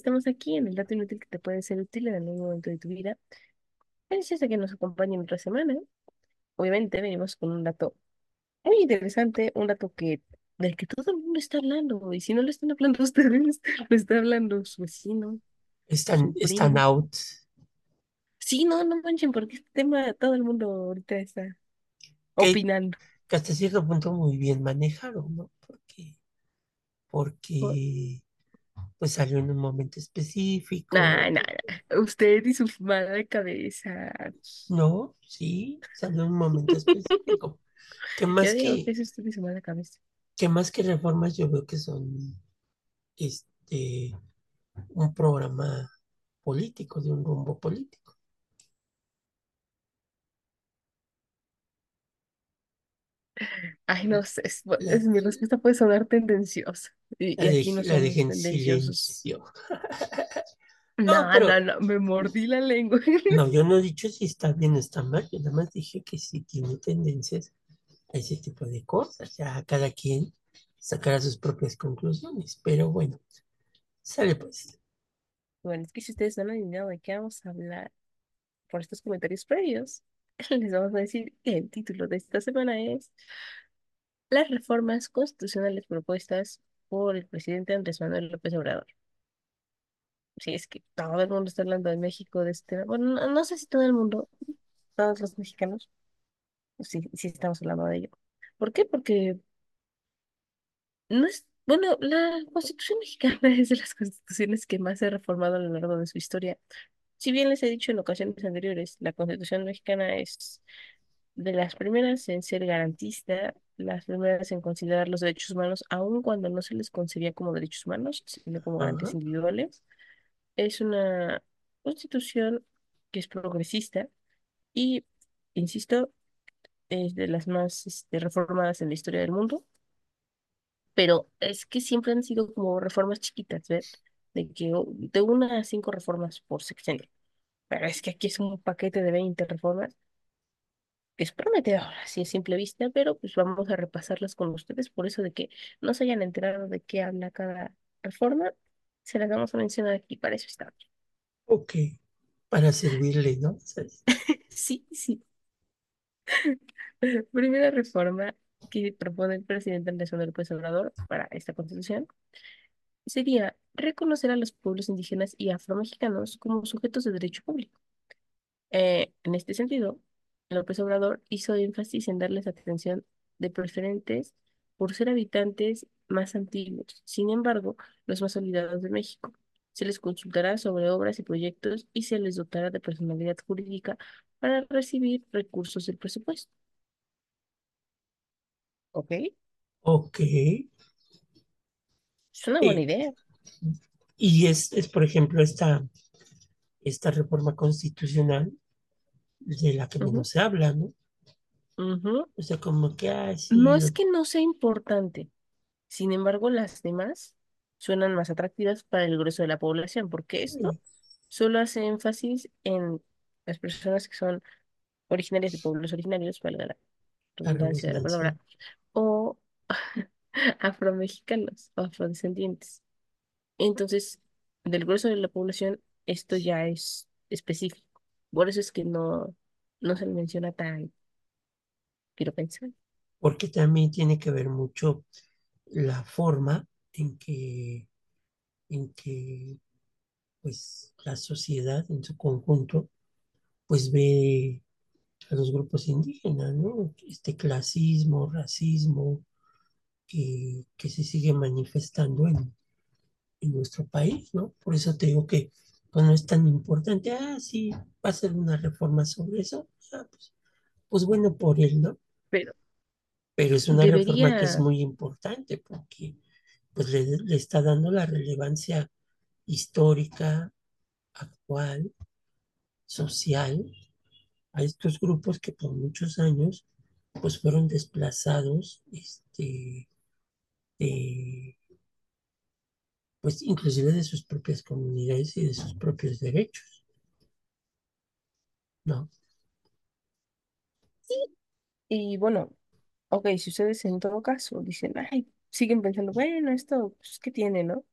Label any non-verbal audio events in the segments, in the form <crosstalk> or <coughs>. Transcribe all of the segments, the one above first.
estamos aquí en el dato inútil que te puede ser útil en algún momento de tu vida. Gracias a que nos acompañen otra semana. Obviamente venimos con un dato muy interesante, un dato que del que todo el mundo está hablando. Y si no lo están hablando <laughs> ustedes, lo está hablando su vecino, Están, su están primo. out. Sí, no, no manchen, porque este tema todo el mundo ahorita está Que, opinando. que hasta cierto punto muy bien manejaron, ¿no? Porque, porque pues salió en un momento Nah, específico. nah, nah. Usted y su mala cabeza. No, sí, salió en un momento específico. ¿Qué <laughs> más que que, es usted y su mala cabeza. qué más que reformas? Yo veo que son este un programa político, de un rumbo político. Ay, no sé, es, mi respuesta puede sonar tendenciosa. Y, aquí no la dejé en silencio. No, No, no, no, me mordí la lengua. no, <laughs> yo no he dicho si está bien o está mal, yo nada más dije que si tiene tendencias a ese tipo de cosas, ya cada quien sacará sus propias conclusiones, pero bueno, sale pues. Bueno, es que si ustedes no han adivinado de qué vamos a hablar por estos comentarios previos, <laughs> les vamos a decir que el título de esta semana es Las reformas constitucionales propuestas por el presidente Andrés Manuel López Obrador. Sí, es que todo el mundo está hablando de México, de este... Bueno, no, no sé si todo el mundo, todos los mexicanos, sí, sí estamos hablando de ello. ¿Por qué? Porque no es... Bueno, la Constitución mexicana <laughs> es de las constituciones que más se ha reformado a lo largo de su historia. Si bien les he dicho en ocasiones anteriores, la Constitución mexicana es de las primeras en ser garantista, las primeras en considerar los derechos humanos, aun cuando no se les concebía como derechos humanos, sino como garantías individuales. Es una constitución que es progresista y, insisto, es de las más este, reformadas en la historia del mundo, pero es que siempre han sido como reformas chiquitas, ¿ves? De que de una a cinco reformas por sexenio. Pero es que aquí es un paquete de 20 reformas es prometedor, así a simple vista, pero pues vamos a repasarlas con ustedes, por eso de que no se hayan enterado de qué habla cada reforma, se las vamos a mencionar aquí, para eso está. ok, para servirle, ¿no? <laughs> Sí, sí. <laughs> Primera reforma que propone el presidente Andrés Manuel López Obrador para esta constitución sería reconocer a los pueblos indígenas y afromexicanos como sujetos de derecho público. Eh, en este sentido, López Obrador hizo énfasis en darles atención de preferentes por ser habitantes más antiguos. Sin embargo, los más olvidados de México. Se les consultará sobre obras y proyectos y se les dotará de personalidad jurídica para recibir recursos del presupuesto. ¿Ok? Ok. Es una buena Eh, idea. y es, es, por ejemplo, esta, esta reforma constitucional de la que Ujú, menos se habla, ¿no? O sea, como que, ah, sí, No es que no sea importante, sin embargo, las demás suenan más atractivas para el grueso de la población, porque esto solo hace énfasis en las personas que son originarias de pueblos originarios, valga la redundancia de la palabra, o <laughs> afromexicanos o afrodescendientes. Entonces, del grueso de la población, esto ya es específico. Por eso es que no, no se le menciona tan, quiero pensar. porque también tiene que ver mucho la forma en que, en que pues, la sociedad en su conjunto pues ve a los grupos indígenas, ¿no? Este clasismo, racismo que, que se sigue manifestando en, en nuestro país, ¿no? Por eso te digo que pues, no es tan importante, ah, sí, va a ser una reforma sobre eso, ah, pues, pues bueno por él, ¿no? Pero Pero es una reforma que es muy importante porque pues le, le está dando la relevancia histórica, actual, social, a estos grupos que por muchos años pues fueron desplazados, este, de, pues inclusive de sus propias comunidades y de sus propios derechos, ¿no? sí. Y bueno, ok, si ustedes en todo caso dicen, ay, siguen pensando, bueno, esto, pues, ¿qué tiene, no?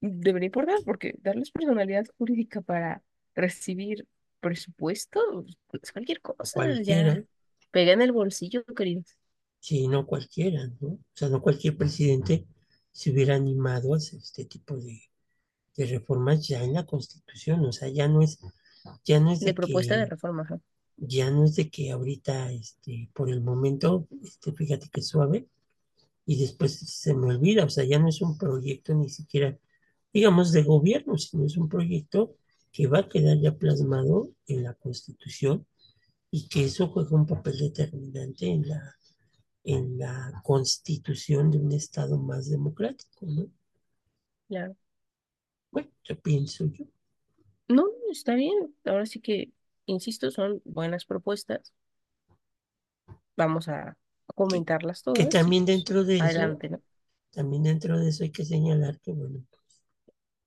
debería importar porque darles personalidad jurídica para recibir presupuesto es cualquier cosa, cualquiera, ya pega en el bolsillo, queridos. Si no cualquiera, ¿no? O sea, no cualquier presidente se hubiera animado a hacer este tipo de, de reformas ya en la Constitución. O sea, ya no es, ya no es De de propuesta de que, reforma, ajá. ya no es de que ahorita, este, por el momento, este, fíjate que suave, y después se me olvida. O sea, ya no es un proyecto ni siquiera digamos, de gobierno, sino es un proyecto que va a quedar ya plasmado en la Constitución y que eso juega un papel determinante en la, en la constitución de un Estado más democrático, ¿no? Claro. Bueno, yo pienso yo. No, está bien. Ahora sí que, insisto, son buenas propuestas. Vamos a Que, comentarlas que todas y también pues dentro de eso, adelante, ¿no? también dentro de eso hay que señalar que, bueno,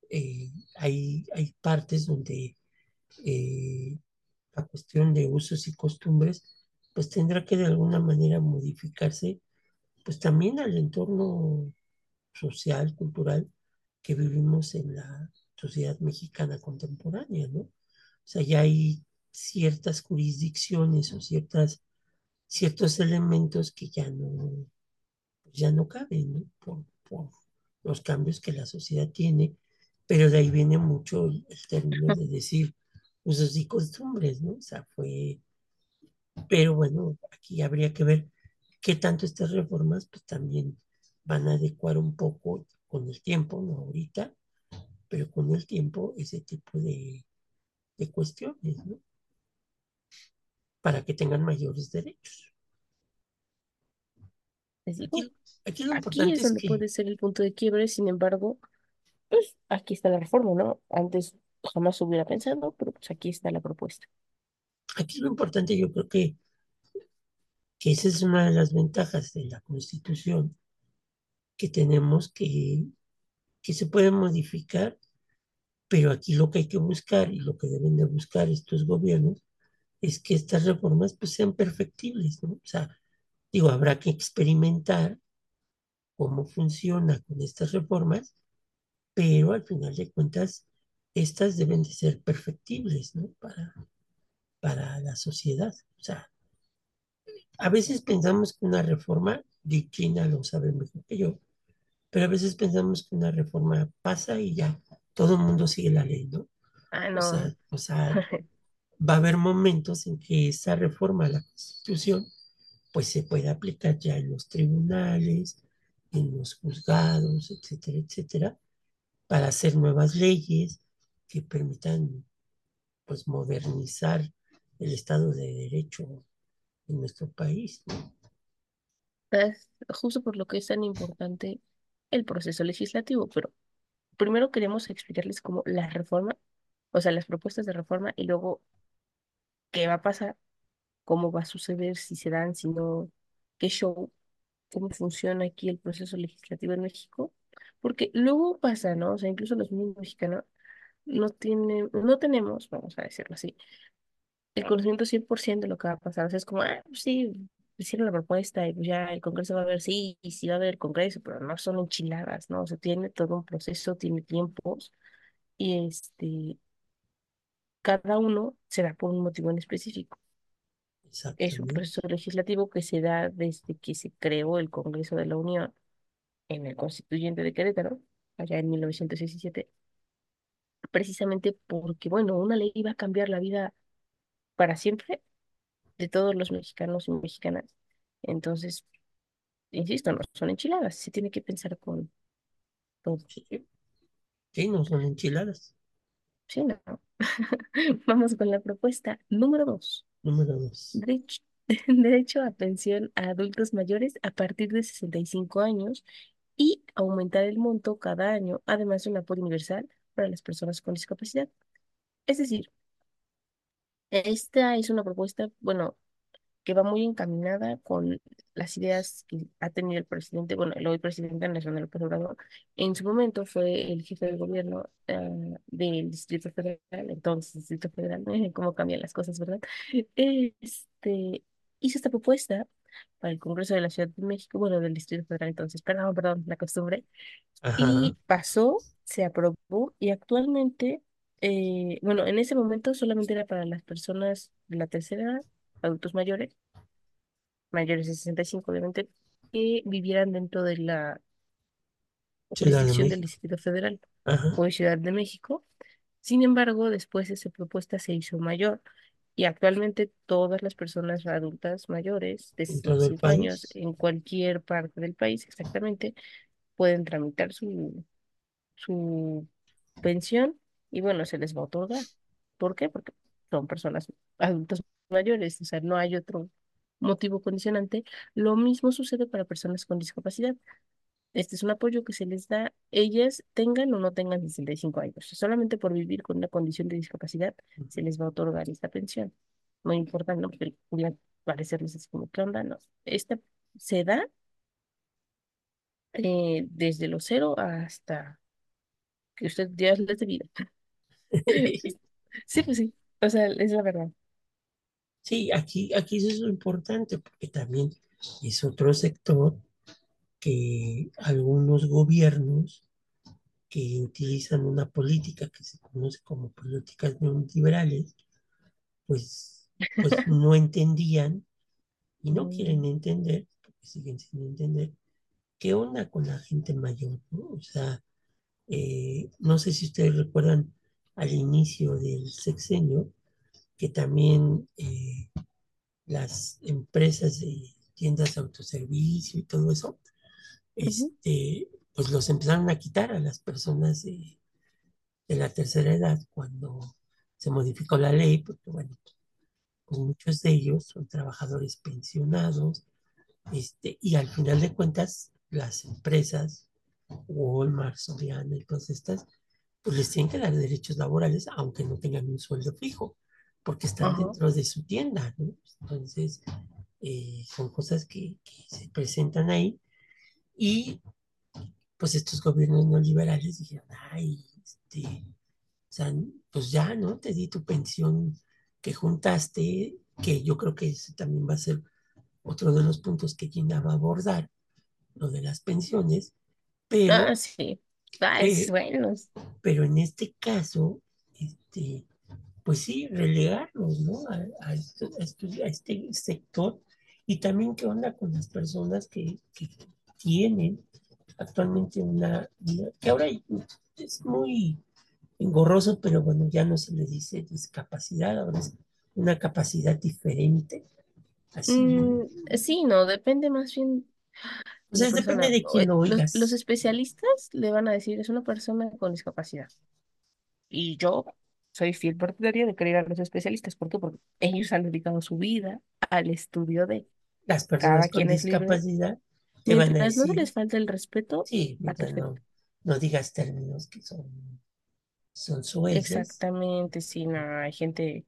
eh, hay, hay partes donde eh, la cuestión de usos y costumbres, pues tendrá que de alguna manera modificarse pues también al entorno social, cultural que vivimos en la sociedad mexicana contemporánea, ¿no? O sea, ya hay ciertas jurisdicciones o ciertas, ciertos elementos que ya no, ya no caben, ¿no? Por, por los cambios que la sociedad tiene, pero de ahí viene mucho el, el término de decir usos y costumbres, ¿no? O sea, fue, pero bueno, aquí habría que ver qué tanto estas reformas pues también van a adecuar un poco con el tiempo, no ahorita, pero con el tiempo ese tipo de, de cuestiones, ¿no? Para que tengan mayores derechos. Aquí, aquí lo aquí importante es es donde que, puede ser el punto de quiebre, sin embargo, pues aquí está la reforma, ¿no? Antes jamás hubiera pensado, pero pues aquí está la propuesta. Aquí lo importante yo creo que, que esa es una de las ventajas de la Constitución, que tenemos que, que se puede modificar, pero aquí lo que hay que buscar y lo que deben de buscar estos gobiernos es que estas reformas pues sean perfectibles, ¿no? O sea, digo, habrá que experimentar cómo funciona con estas reformas, pero al final de cuentas, estas deben de ser perfectibles, ¿no? Para, para la sociedad. O sea, a veces pensamos que una reforma, Dick China lo sabe mejor que yo, pero a veces pensamos que una reforma pasa y ya todo el mundo sigue la ley, ¿no? Ah, O no. sea, o sea, <laughs> va a haber momentos en que esa reforma a la Constitución pues se puede aplicar ya en los tribunales, en los juzgados, etcétera, etcétera, para hacer nuevas leyes que permitan pues modernizar el Estado de Derecho en nuestro país. Es justo por lo que es tan importante el proceso legislativo, pero primero queremos explicarles cómo la reforma, o sea, las propuestas de reforma y luego qué va a pasar, cómo va a suceder, si se dan, si no, qué show, cómo funciona aquí el proceso legislativo en México, porque luego pasa, ¿no? O sea, incluso los mismos mexicanos no tienen, no tenemos, vamos a decirlo así, el conocimiento 100% de lo que va a pasar. O sea, es como, ah, pues sí, hicieron la propuesta y pues ya el Congreso va a ver, sí, y sí va a haber Congreso, pero no son enchiladas, ¿no? O sea, tiene todo un proceso, tiene tiempos y este, cada uno se da por un motivo en específico. Es un proceso legislativo que se da desde que se creó el Congreso de la Unión en el Constituyente de Querétaro, allá en 1917, precisamente porque, bueno, una ley iba a cambiar la vida para siempre de todos los mexicanos y mexicanas. Entonces, insisto, no son enchiladas, se tiene que pensar con todo. Sí, sí, no son enchiladas. Sí, no. <laughs> Vamos con la propuesta número dos. Número dos. Derecho, <laughs> derecho a pensión a adultos mayores a partir de 65 años y aumentar el monto cada año, además de un apoyo universal para las personas con discapacidad. Es decir, esta es una propuesta, bueno, que va muy encaminada con las ideas que ha tenido el presidente, bueno, el hoy presidente nacional López Obrador. En su momento fue el jefe del gobierno eh, del Distrito Federal, entonces Distrito Federal, <laughs> cómo cambian las cosas, ¿verdad? Este, hizo esta propuesta para el Congreso de la Ciudad de México, bueno, del Distrito Federal entonces, perdón, perdón, la costumbre, Ajá, y pasó, se aprobó y actualmente, eh, bueno, en ese momento solamente era para las personas de la tercera edad, adultos mayores, mayores de 65 obviamente, que vivieran dentro de la Ciudad de jurisdicción del México. Distrito Federal Ajá, o de Ciudad de México. Sin embargo, después esa propuesta se hizo mayor y actualmente todas las personas adultas mayores de en todo el 65 años país. en cualquier parte del país exactamente pueden tramitar su, su pensión y bueno, se les va a otorgar. ¿Por qué? Porque son personas adultas mayores, o sea, no hay otro motivo condicionante. Lo mismo sucede para personas con discapacidad. Este es un apoyo que se les da, ellas tengan o no tengan 65 años. Solamente por vivir con una condición de discapacidad se les va a otorgar esta pensión. No importa, no, porque parecerles así como, ¿qué onda? No. Esta se da eh, desde los cero hasta que usted ya les de vida. <laughs> Sí, pues sí. O sea, es la verdad. Sí, aquí, aquí eso es lo importante, porque también es otro sector que algunos gobiernos que utilizan una política que se conoce como políticas neoliberales, pues, pues <laughs> no entendían y no quieren Mm, entender, porque siguen sin entender, qué onda con la gente mayor, ¿no? O sea, eh, no sé si ustedes recuerdan al inicio del sexenio, que también eh, las empresas de tiendas de autoservicio y todo eso, este, pues los empezaron a quitar a las personas de, de la tercera edad cuando se modificó la ley, porque bueno, pues muchos de ellos son trabajadores pensionados, este, y al final de cuentas, las empresas, Walmart, Soriana y todas estas, pues les tienen que dar derechos laborales, aunque no tengan un sueldo fijo, porque están Ajá. dentro de su tienda, ¿no? Entonces, eh, son cosas que, que se presentan ahí y pues estos gobiernos no liberales dijeron, ay, este, o sea, pues ya, ¿no? Te di tu pensión que juntaste, que yo creo que ese también va a ser otro de los puntos que Gina va a abordar, lo de las pensiones, Ah, pero, sí. Ah, es bueno. pero en este caso, este, pues sí, relegarlos, ¿no? A, a esto- a esto- a este sector y también qué onda con las personas que, que tienen actualmente una, una- que ahora es muy engorroso, pero bueno, ya no se le dice discapacidad, ahora es una capacidad diferente, así, Mm, sí, no, depende más bien o la sea, depende persona. de quién lo Los, especialistas le van a decir es una persona con discapacidad. Y yo soy fiel partidaria de creer a los especialistas. ¿Por qué? Porque ellos han dedicado su vida al estudio de Las personas cada con quien es libre. discapacidad te van a Mientras no decir, les falte el respeto, sí, no, no digas términos que son, son sueces, Exactamente, sí, no, hay gente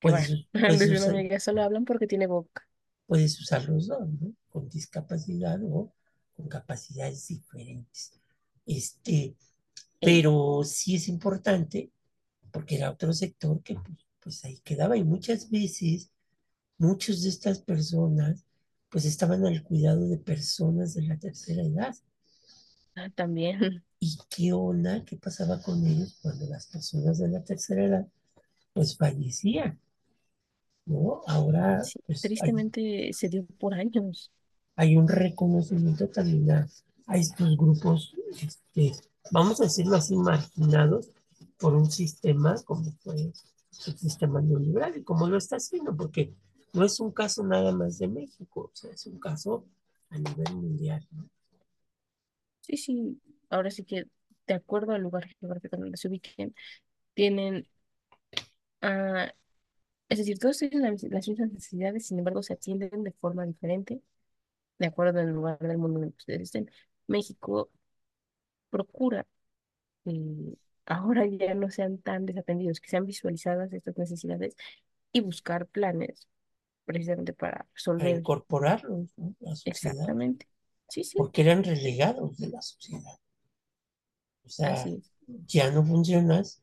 que <laughs> una usar, amiga solo hablan porque tiene boca. Puedes usar los dos, ¿no? Con discapacidad o con capacidades diferentes. Este, pero sí es importante porque era otro sector que pues, pues ahí quedaba y muchas veces muchas de estas personas pues estaban al cuidado de personas de la tercera edad. Ah, también. ¿Y qué onda? ¿Qué pasaba con ellos cuando las personas de la tercera edad pues fallecían? ¿No? Ahora Sí, pues hay, tristemente se dio por años. hay un reconocimiento también a, a estos grupos, este, vamos a decirlo así, marginados por un sistema como fue el sistema neoliberal y como lo está haciendo, porque no es un caso nada más de México, o sea, es un caso a nivel mundial, ¿no? Sí, sí, ahora sí que, de acuerdo al lugar geográfico donde se ubiquen, tienen, ah, es decir, todos tienen la- las mismas necesidades, sin embargo, se atienden de forma diferente, de acuerdo al lugar del mundo en el que ustedes estén. México procura que ahora ya no sean tan desatendidos, que sean visualizadas estas necesidades y buscar planes precisamente para A resolver incorporarlos, ¿no? a la sociedad, exactamente. Sí, sí, porque eran relegados de la sociedad. O sea, así es. ya no funcionas,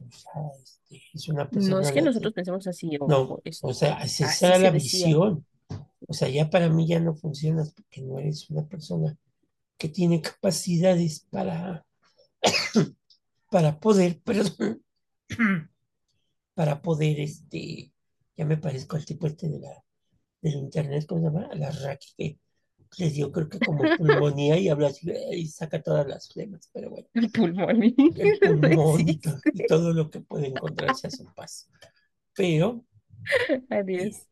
o sea, este, es una No persona es a que nosotros pensemos así, No, ojo, es, o sea, se la visión. O sea, ya para mí ya no funcionas porque no eres una persona que tiene capacidades para, <coughs> para poder, <coughs> perdón, <coughs> para poder, este, ya me parezco al tipo este de la, del internet, ¿cómo se llama? La Raki, que les dio creo que como pulmonía y habla así, y saca todas las flemas, pero bueno, El pulmón el <laughs> pulmón y, to- y todo lo que puede encontrarse a su paso. Pero, Adiós.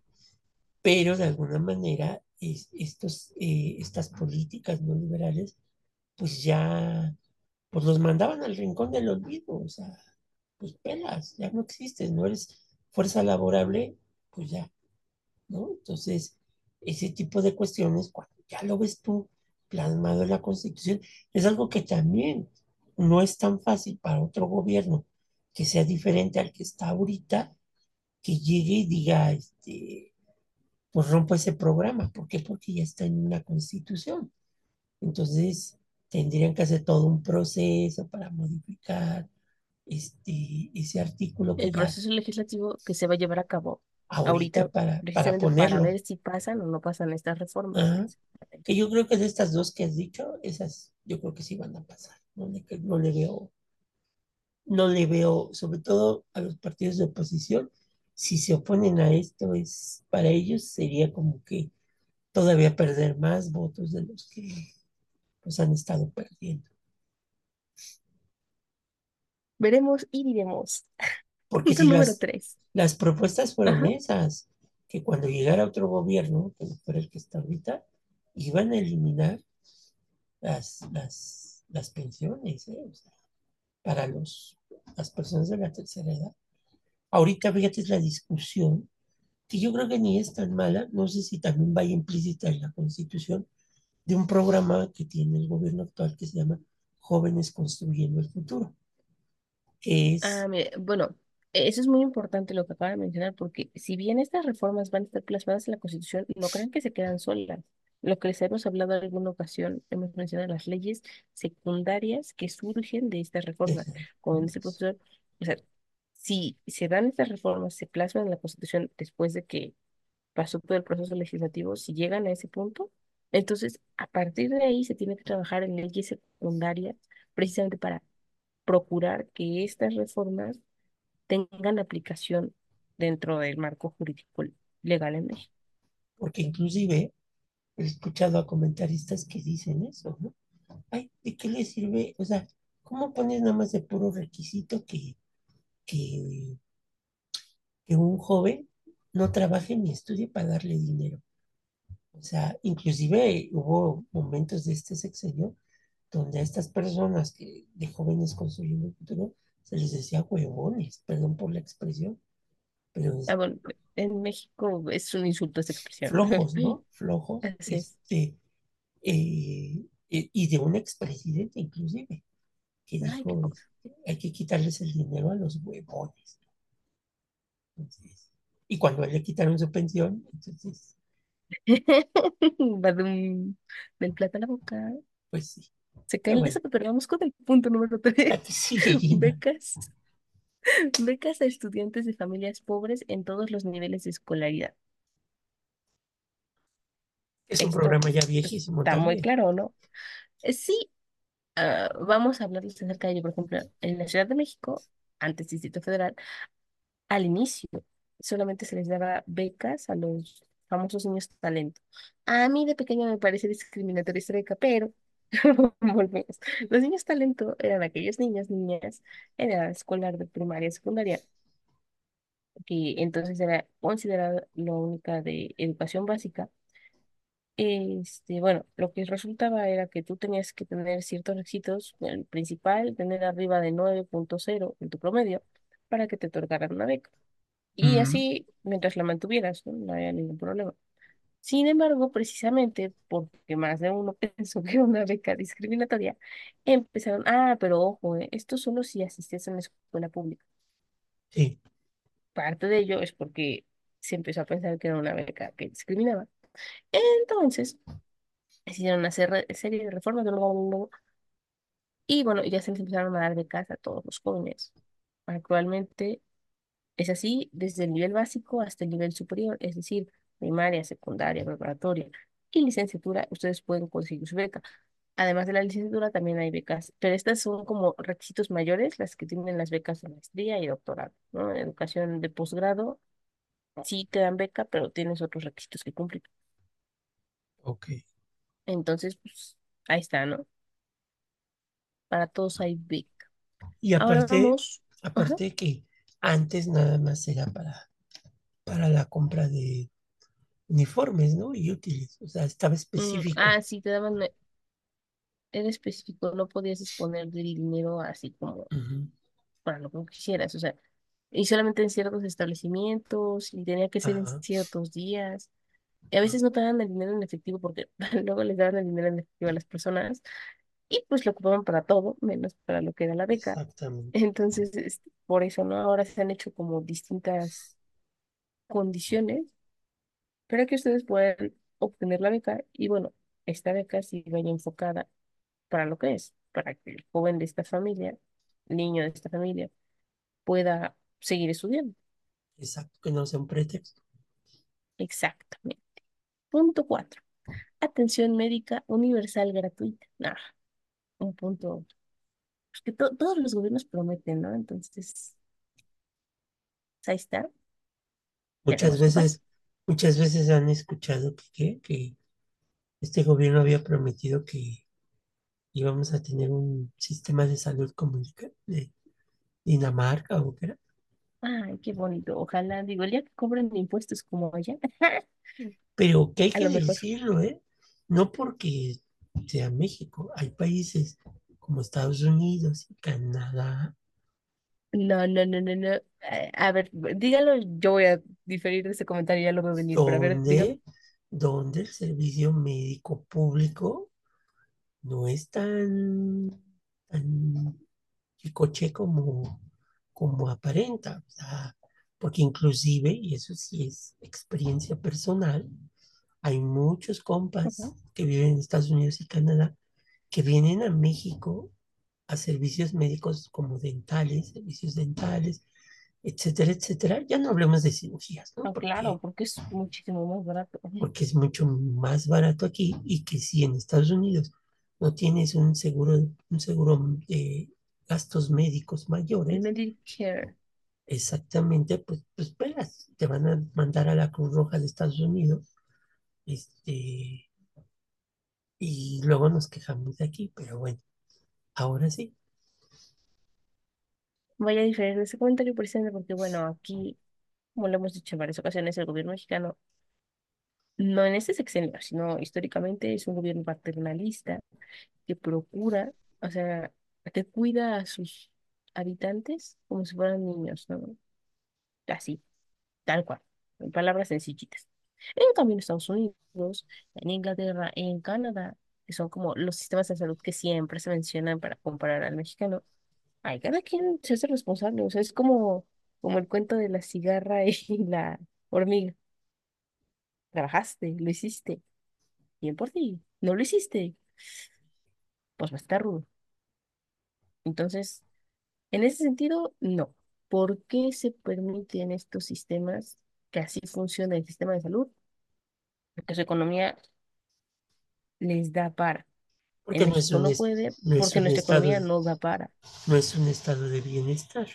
pero de alguna manera, es- estos, eh, estas políticas no liberales, pues ya, pues los mandaban al rincón del olvido, o sea, pues pelas, ya no existes, no eres fuerza laborable, pues ya, ¿no? Entonces, ese tipo de cuestiones, cuando ya lo ves tú plasmado en la Constitución, es algo que también no es tan fácil para otro gobierno que sea diferente al que está ahorita, que llegue y diga, este, pues rompo ese programa. ¿Por qué? Porque ya está en una Constitución. Entonces, tendrían que hacer todo un proceso para modificar este, ese artículo que El ya proceso legislativo que se va a llevar a cabo ahorita ahorita, para, para precisamente para ponerlo. ver si pasan o no pasan estas reformas. Ajá. Que yo creo que de estas dos que has dicho, esas yo creo que sí van a pasar. No le, no le veo, no le veo, sobre todo a los partidos de oposición, si se oponen a esto, es para ellos sería como que todavía perder más votos de los que pues han estado perdiendo. Veremos y diremos. Porque si las, las propuestas fueron Ajá. esas, que cuando llegara otro gobierno, que no fuera el que está ahorita, iban a eliminar las, las, las pensiones, ¿eh? O sea, para los, las personas de la tercera edad. Ahorita, fíjate, es la discusión, que yo creo que ni es tan mala, no sé si también vaya implícita en la Constitución, de un programa que tiene el gobierno actual que se llama Jóvenes Construyendo el Futuro, que Ah, es, mire, bueno, eso es muy importante lo que acaba de mencionar, porque si bien estas reformas van a estar plasmadas en la Constitución, no crean que se quedan solas. Lo que les hemos hablado en alguna ocasión, hemos mencionado las leyes secundarias que surgen de estas reformas. Como dice el profesor, o sea, si se dan estas reformas, se plasman en la Constitución después de que pasó todo el proceso legislativo, si llegan a ese punto, entonces a partir de ahí se tiene que trabajar en leyes secundarias precisamente para procurar que estas reformas tengan aplicación dentro del marco jurídico legal en México. porque inclusive he escuchado a comentaristas que dicen eso, ¿no? Ay, ¿de qué le sirve? O sea, ¿cómo pones nada más de puro requisito que, que, que un joven no trabaje ni estudie para darle dinero? O sea, inclusive hubo momentos de este sexenio donde a estas personas que de jóvenes construyendo el futuro se les decía huevones, perdón por la expresión, pero Ah, bueno, en México es un insulto esa expresión. flojos, ¿no? <laughs> Flojos, Así este, eh, eh, y de un expresidente inclusive, que dijo, hay que quitarles el dinero a los huevones. Entonces, y cuando le quitaron su pensión, entonces, <laughs> Badum, del plato a la boca. pues sí. Se cae el bueno, pero vamos con el punto número tres. <laughs> <laughs> Becas. Becas a estudiantes de familias pobres en todos los niveles de escolaridad. Es un Esto programa ya pues, viejísimo está muy claro, ¿no? Eh, Sí, ah, vamos a hablarles acerca de ello. Por ejemplo, en la Ciudad de México, antes Distrito Federal, al inicio solamente se les daba becas a los famosos niños talento. A mí de pequeña me parece discriminatoria esta beca, pero <laughs> volvemos. Los niños talento eran aquellos niños, niñas en edad escolar de primaria y secundaria, que entonces era considerada la única de educación básica. Este, bueno, lo que resultaba era que tú tenías que tener ciertos requisitos, el principal, tener arriba de nueve punto cero en tu promedio para que te otorgaran una beca. Y así, mientras la mantuvieras, ¿no? No había ningún problema. Sin embargo, precisamente porque más de uno <laughs> pensó que era una beca discriminatoria, empezaron, ah, pero ojo, eh, esto solo si asistías a una escuela pública. sí, Parte de ello es porque se empezó a pensar que era una beca que discriminaba. Entonces, hicieron una ser- serie de reformas bla, bla, bla, bla, y bueno, ya se les empezaron a dar becas a todos los jóvenes. Actualmente Es así desde el nivel básico hasta el nivel superior, es decir, primaria, secundaria, preparatoria y licenciatura, ustedes pueden conseguir su beca. Además de la licenciatura, también hay becas, pero estas son como requisitos mayores, las que tienen las becas de maestría y doctorado, ¿no? Educación de posgrado, sí te dan beca, pero tienes otros requisitos que cumplir. Ok. Entonces, pues, ahí está, ¿no? Para todos hay beca. Y Ahora aparte, vamos, ajá, aparte que antes nada más era para, para la compra de uniformes, ¿no? Y útiles, o sea, estaba mm, específico. ah, sí, te daban, eh, era específico, no podías disponer del dinero así como para lo que quisieras, o sea, y solamente en ciertos establecimientos, y tenía que ser en ciertos días. Y a veces no te dan el dinero en efectivo porque <laughs> luego les daban el dinero en efectivo a las personas y pues lo ocupaban para todo, menos para lo que era la beca. exactamente, Entonces, este, por eso, ¿no? Ahora se han hecho como distintas condiciones para que ustedes puedan obtener la beca y bueno, esta beca sí vaya enfocada para lo que es, para que el joven de esta familia, niño de esta familia, pueda seguir estudiando. exacto, que no sea un pretexto. Exactamente. Punto cuatro. Atención médica universal gratuita. Nah, un punto pues, que to- todos los gobiernos prometen, ¿no? Entonces, ahí está. Muchas veces, muchas veces han escuchado que, que, este gobierno había prometido que íbamos a tener un sistema de salud que- de Dinamarca o qué era. Ay, qué bonito. Ojalá, digo, el día que cobren impuestos como allá, <laughs> Pero que hay que mejor. decirlo, ¿eh? No porque sea México, hay países como Estados Unidos y Canadá No, no, no, no, no. Eh, A ver, dígalo, yo voy a diferir de ese comentario, ya lo veo venir, pero a ver, dígalo. donde, donde el servicio médico público no es tan, tan chicoche como, como aparenta. Porque inclusive, y eso sí es experiencia personal, hay muchos compas que viven en Estados Unidos y Canadá que vienen a México a servicios médicos como dentales, servicios dentales, etcétera, etcétera. Ya no hablemos de cirugías, ¿no? Claro, Porque, es muchísimo más barato. porque es mucho más barato aquí y que si en Estados Unidos no tienes un seguro, un seguro de gastos médicos mayores, Medicare. exactamente, pues, pues te van a mandar a la Cruz Roja de Estados Unidos, este, y luego nos quejamos de aquí, pero bueno, ahora sí, Voy a diferir ese comentario precisamente porque, bueno, aquí, como lo hemos dicho en varias ocasiones, el gobierno mexicano, no en este sexenio, sino históricamente es un gobierno paternalista que procura, o sea, que cuida a sus habitantes como si fueran niños, ¿no? Así, tal cual, en palabras sencillitas. En cambio, en Estados Unidos, en Inglaterra, en Canadá, que son como los sistemas de salud que siempre se mencionan para comparar al mexicano, hay cada quien se hace responsable, o sea, es como, como el cuento de la cigarra <laughs> y la hormiga. Trabajaste, lo hiciste, bien por ti, no lo hiciste, pues va a estar rudo. Entonces, En ese sentido, no. ¿Por qué se permiten estos sistemas que así funciona el sistema de salud? Porque su economía les da para. Porque no es un, no puede no porque nuestra estado, economía no da para. no es un estado de bienestar.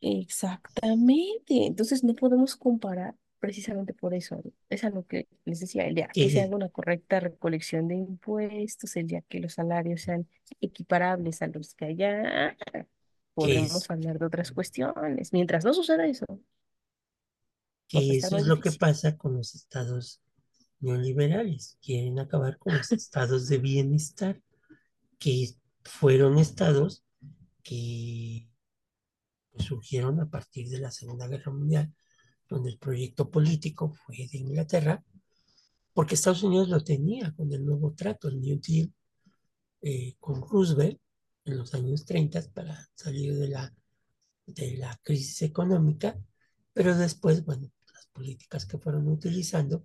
Exactamente. Entonces no podemos comparar precisamente por eso. Es a lo que les decía, el día que se haga una correcta recolección de impuestos, el día que los salarios sean equiparables a los que allá, es, podremos hablar de otras cuestiones. Mientras no suceda eso, que eso es lo que pasa con los estados neoliberales. Quieren acabar con los estados de bienestar, que fueron estados que pues, surgieron a partir de la Segunda Guerra Mundial, donde el proyecto político fue de Inglaterra, porque Estados Unidos lo tenía con el nuevo trato, el New Deal, eh, con Roosevelt en los años 30 para salir de la de la crisis económica, pero después, bueno, las políticas que fueron utilizando,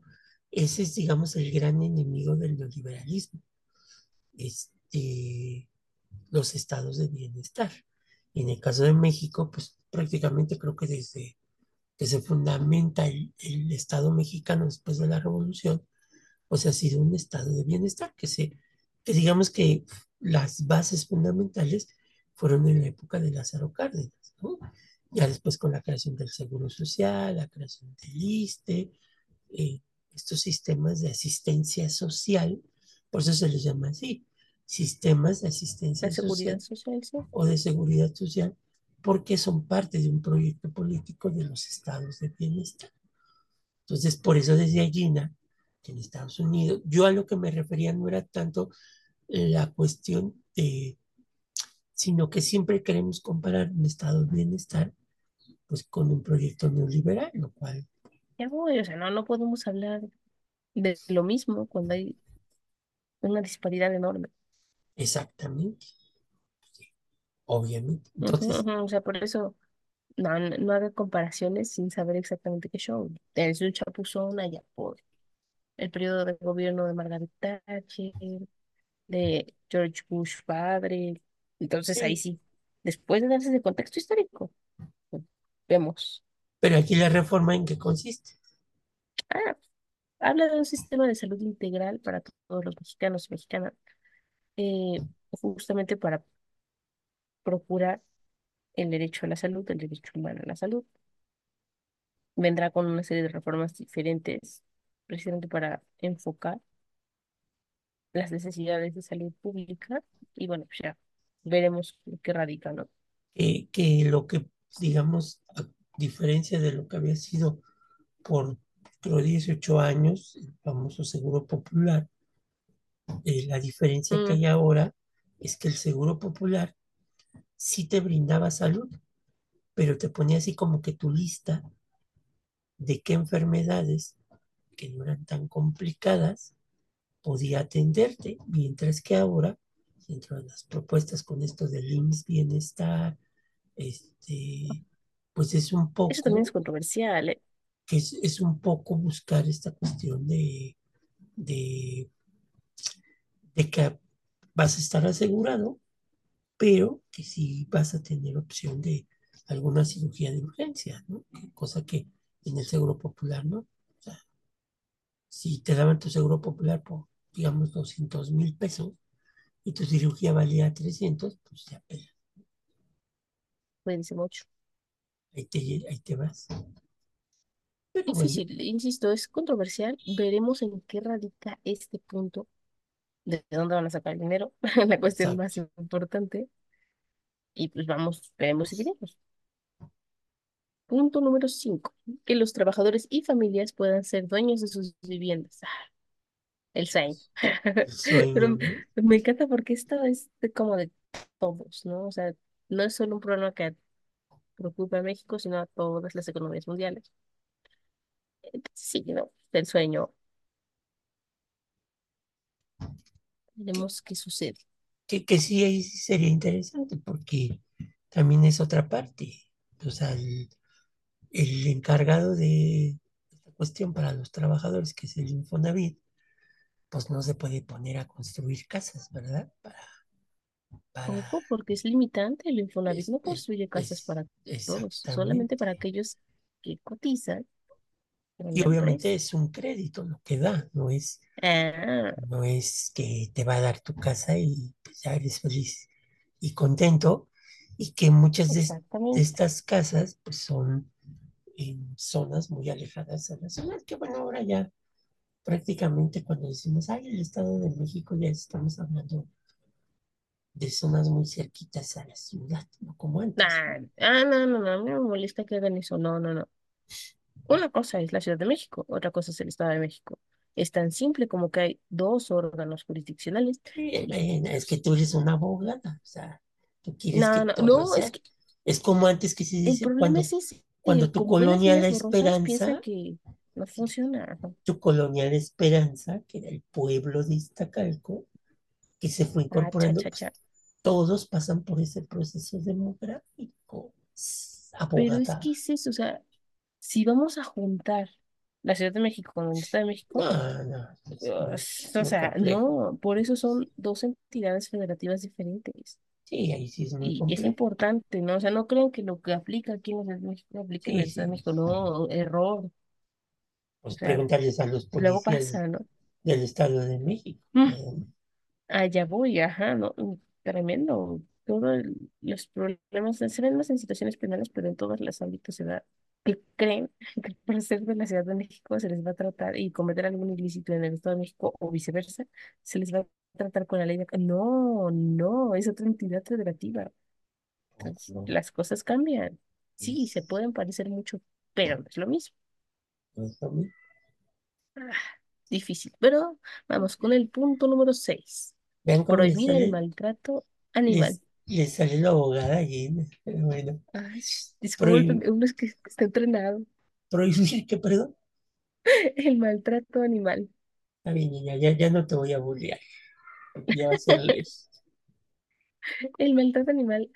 ese es, digamos, el gran enemigo del neoliberalismo, este, los estados de bienestar. En el caso de México, pues prácticamente creo que desde que se fundamenta el, Estado mexicano después de la Revolución, pues ha sido un estado de bienestar, que, se, que digamos que las bases fundamentales fueron en la época de Lázaro Cárdenas. Ya después con la creación del Seguro Social, la creación del ISSSTE, eh, estos sistemas de asistencia social, por eso se les llama así, sistemas de asistencia seguridad social social, sí. o de seguridad social, porque son parte de un proyecto político de los estados de bienestar. Entonces, por eso decía Gina que en Estados Unidos, yo a lo que me refería no era tanto la cuestión de, sino que siempre queremos comparar un estado de bienestar pues con un proyecto neoliberal, lo cual Ya voy, o sea, no, no podemos hablar de lo mismo cuando hay una disparidad enorme. exactamente, obviamente. Ujú, Entonces, ujú, O sea, por eso no, no, no haga comparaciones sin saber exactamente qué show. Es un chapuzón allá por el periodo de gobierno de Margaret Thatcher, de George Bush padre. Entonces ahí sí, sí, después de darse ese contexto histórico, pues, vemos. Pero aquí la reforma en qué consiste. Ah, habla de un sistema de salud integral para todos los mexicanos y mexicanas, eh, justamente para procurar el derecho a la salud, el derecho humano a la salud. Vendrá con una serie de reformas diferentes, precisamente para enfocar las necesidades de salud pública. Y bueno, pues ya veremos qué radica, ¿no? Que, que lo que, digamos, diferencia de lo que había sido por creo, 18 años, el famoso Seguro Popular, eh, la diferencia que Mm, hay ahora es que el Seguro Popular sí te brindaba salud, pero te ponía así como que tu lista de qué enfermedades que no eran tan complicadas podía atenderte, mientras que ahora, dentro de las propuestas con esto del IMSS Bienestar, este, pues es un Eso también es poco, controversial, ¿eh? que es, es un poco buscar esta cuestión de, de, de que vas a estar asegurado, pero que sí vas a tener opción de alguna cirugía de urgencia, ¿no? Cosa que en el Seguro Popular, ¿no? O sea, si te daban tu Seguro Popular por, digamos, doscientos mil pesos y tu cirugía valía 300, pues ya, pela, dice mucho. Ahí te, ahí te vas. Pero bueno, Difícil, insisto, es controversial. Veremos en qué radica este punto, de dónde van a sacar el dinero, <laughs> la cuestión más importante. Y pues vamos, veremos y veremos. Punto número 5. Que los trabajadores y familias puedan ser dueños de sus viviendas. Ah, el sueño. El <laughs> sueño, Pero ¿no? me encanta porque esto es de- como de todos, ¿no? O sea, no es solo un problema que preocupa a México, sino a todas las economías mundiales. Sí, ¿no? El sueño. Veremos qué sucede. Que, que sí, ahí sí sería interesante porque también es otra parte. O sea, el, el encargado de esta cuestión para los trabajadores, que es el Infonavit, pues no se puede poner a construir casas, ¿verdad? Para, para, Ojo, porque es limitante. El Infonavit es, no es, construye casas para todos, solamente para aquellos que cotizan Y obviamente empresa. es un crédito lo que da, no es, Ah, no es que te va a dar tu casa y pues, ya eres feliz y contento, y que muchas de, estas casas pues son en zonas muy alejadas a la ciudad, que bueno, ahora ya prácticamente cuando decimos, ay, el Estado de México, ya estamos hablando de zonas muy cerquitas a la ciudad, no como antes, ¿no? Ah, no, no, no, a mí no me molesta que hagan eso. No, no, no. Una cosa es la Ciudad de México, otra cosa es el Estado de México. Es tan simple como que hay dos órganos jurisdiccionales Eh, bueno, es que tú eres una abogada, o sea, tú quieres que No, no, todo no, es sea, que es como antes que se dice, cuando, es ese. cuando tu colonia La Esperanza, que no funciona. Tu colonia La Esperanza, que era el pueblo de Iztacalco, que se fue Ah, cha, incorporando, cha, cha. Todos pasan por ese proceso demográfico, Pero es abogada. que es eso, o sea, si vamos a juntar la Ciudad de México con el Estado de México, No, no, es muy, Dios, es o sea, no, por eso son dos entidades federativas diferentes. Sí, ahí sí es muy Y es importante, ¿no? O sea, no creo que lo que aplica aquí en el México aplique en el Estado sí, de México, pues, no, error. O pues sea, preguntarles a los luego policías pasa, ¿no? del Estado de México. Mm, allá voy, ajá, ¿no? Tremendo. Todos los problemas se ven más en situaciones penales, pero en todos los ámbitos se da. <laughs> que creen que por ser de la Ciudad de México se les va a tratar y cometer algún ilícito en el Estado de México o viceversa, se les va a tratar con la ley de. No, no, es otra entidad federativa. Entonces, no, las cosas cambian. Sí, se pueden parecer mucho, pero no es lo mismo. no es lo mismo. Ah, difícil. Pero vamos con el punto número 6. Vean cómo les Prohibir el sale, maltrato animal. les sale la abogada allí, pero <laughs> bueno, Ay, disculpen, prohibir, uno es que está entrenado. prohibir, ¿qué perdón? <laughs> El maltrato animal. Está bien, niña, ya, ya no te voy a bullear, porque ya va a ser <laughs> ley. El maltrato animal,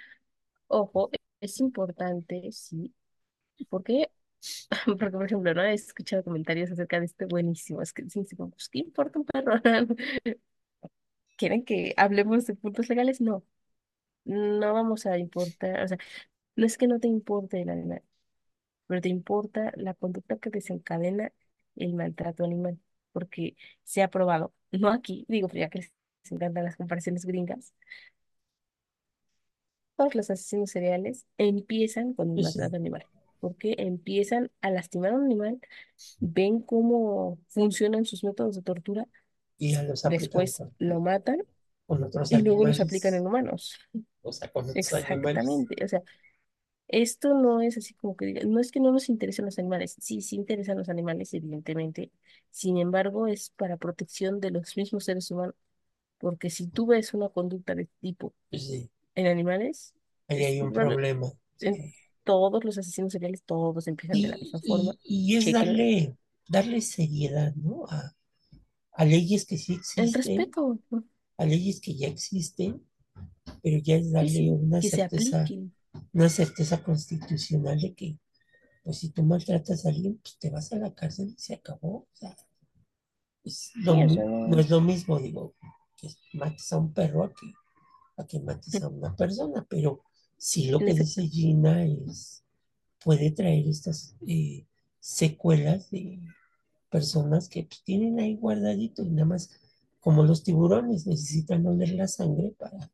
ojo, es importante, sí. ¿Por qué? Porque, por ejemplo, no he escuchado comentarios acerca de este buenísimo. Es que dicen, así como, pues, ¿qué importa un perro? ¿Quieren que hablemos de puntos legales? No, no vamos a importar, o sea, no es que no te importe el animal, pero te importa la conducta que desencadena el maltrato animal, porque se ha probado, no aquí, digo, pero ya que les encantan las comparaciones gringas, todos los asesinos seriales empiezan con un Pues sí, maltrato animal, porque empiezan a lastimar a un animal, ven cómo funcionan sus métodos de tortura, y ya los después lo matan con otros y luego los aplican en animales, humanos. o sea, con otros animales. Exactamente, o sea, Esto no es así como que diga, no es que no nos interesen los animales, sí, sí interesan los animales, evidentemente. Sin embargo, es para protección de los mismos seres humanos, porque si tú ves una conducta de este tipo Pues sí, en animales, ahí hay un bueno, problema. en todos los asesinos seriales, todos empiezan de la Y, misma forma. y, es darle, darle seriedad, ¿no? A, a leyes que sí El existen, respeto, ¿no? a leyes que ya existen, pero ya es darle una certeza, una certeza constitucional de que, pues si tú maltratas a alguien, pues te vas a la cárcel y se acabó. O sea, es lo Sí, o mi- sea, no es lo mismo, digo, que mates a un perro a que, a que mates a una persona, pero sí lo que dice Gina es, puede traer estas eh, secuelas de personas que pues, tienen ahí guardadito y nada más, como los tiburones, necesitan oler la sangre para,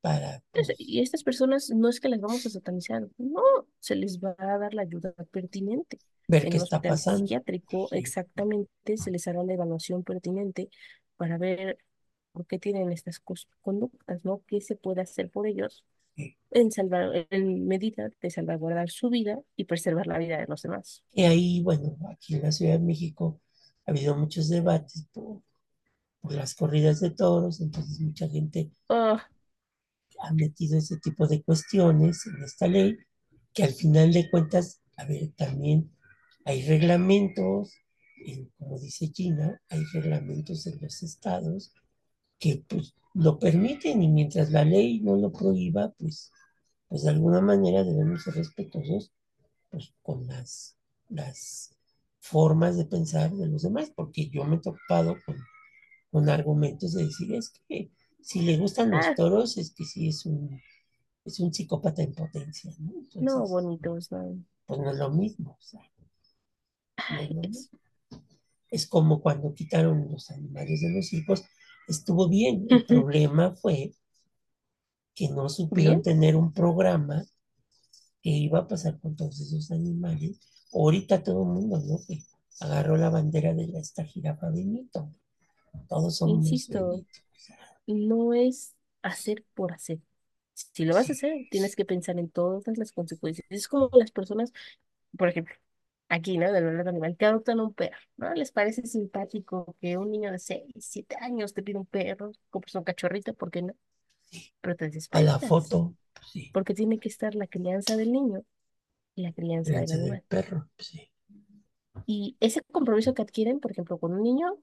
para Es- pues, Y estas personas no es que las vamos a satanizar, no, se les va a dar la ayuda pertinente. ver En qué está pasando. psiquiátrico, exactamente, se les hará la evaluación pertinente para ver por qué tienen estas conductas, ¿no? ¿Qué se puede hacer por ellos. En salvar, en medida de salvaguardar su vida y preservar la vida de los demás? Y ahí, bueno, aquí en la Ciudad de México ha habido muchos debates por, por las corridas de toros, entonces mucha gente Ah, ha metido ese tipo de cuestiones en esta ley, que al final de cuentas, a ver, también hay reglamentos, en- como dice Gina, hay reglamentos en los estados que pues lo permiten y mientras la ley no lo prohíba, pues, pues de alguna manera debemos ser respetuosos pues, con las, las formas de pensar de los demás, porque yo me he topado con, con argumentos de decir, es que si le gustan los ah, toros, es que sí es un, es un psicópata en potencia, ¿no? no, Entonces, no. pues no es lo mismo, o sea, no es Ay, como cuando quitaron los animales de los hijos, estuvo bien. El problema fue que no supieron tener un programa que iba a pasar con todos esos animales. Ahorita todo el mundo, ¿no? Que agarró la bandera de esta jirafa Benito. Todos somos insisto. No es hacer por hacer. Si lo vas a hacer, tienes que pensar en todas las consecuencias. Es como las personas, por ejemplo, aquí, ¿no? Del verdad animal, que adoptan un perro, ¿no? Les parece simpático que un niño de 6 7 años te pida un perro, compres un cachorrito, ¿por qué no? Pero te a la foto, sí, porque tiene que estar la crianza del niño y la crianza del perro, sí. Y ese compromiso que adquieren, por ejemplo, con un niño,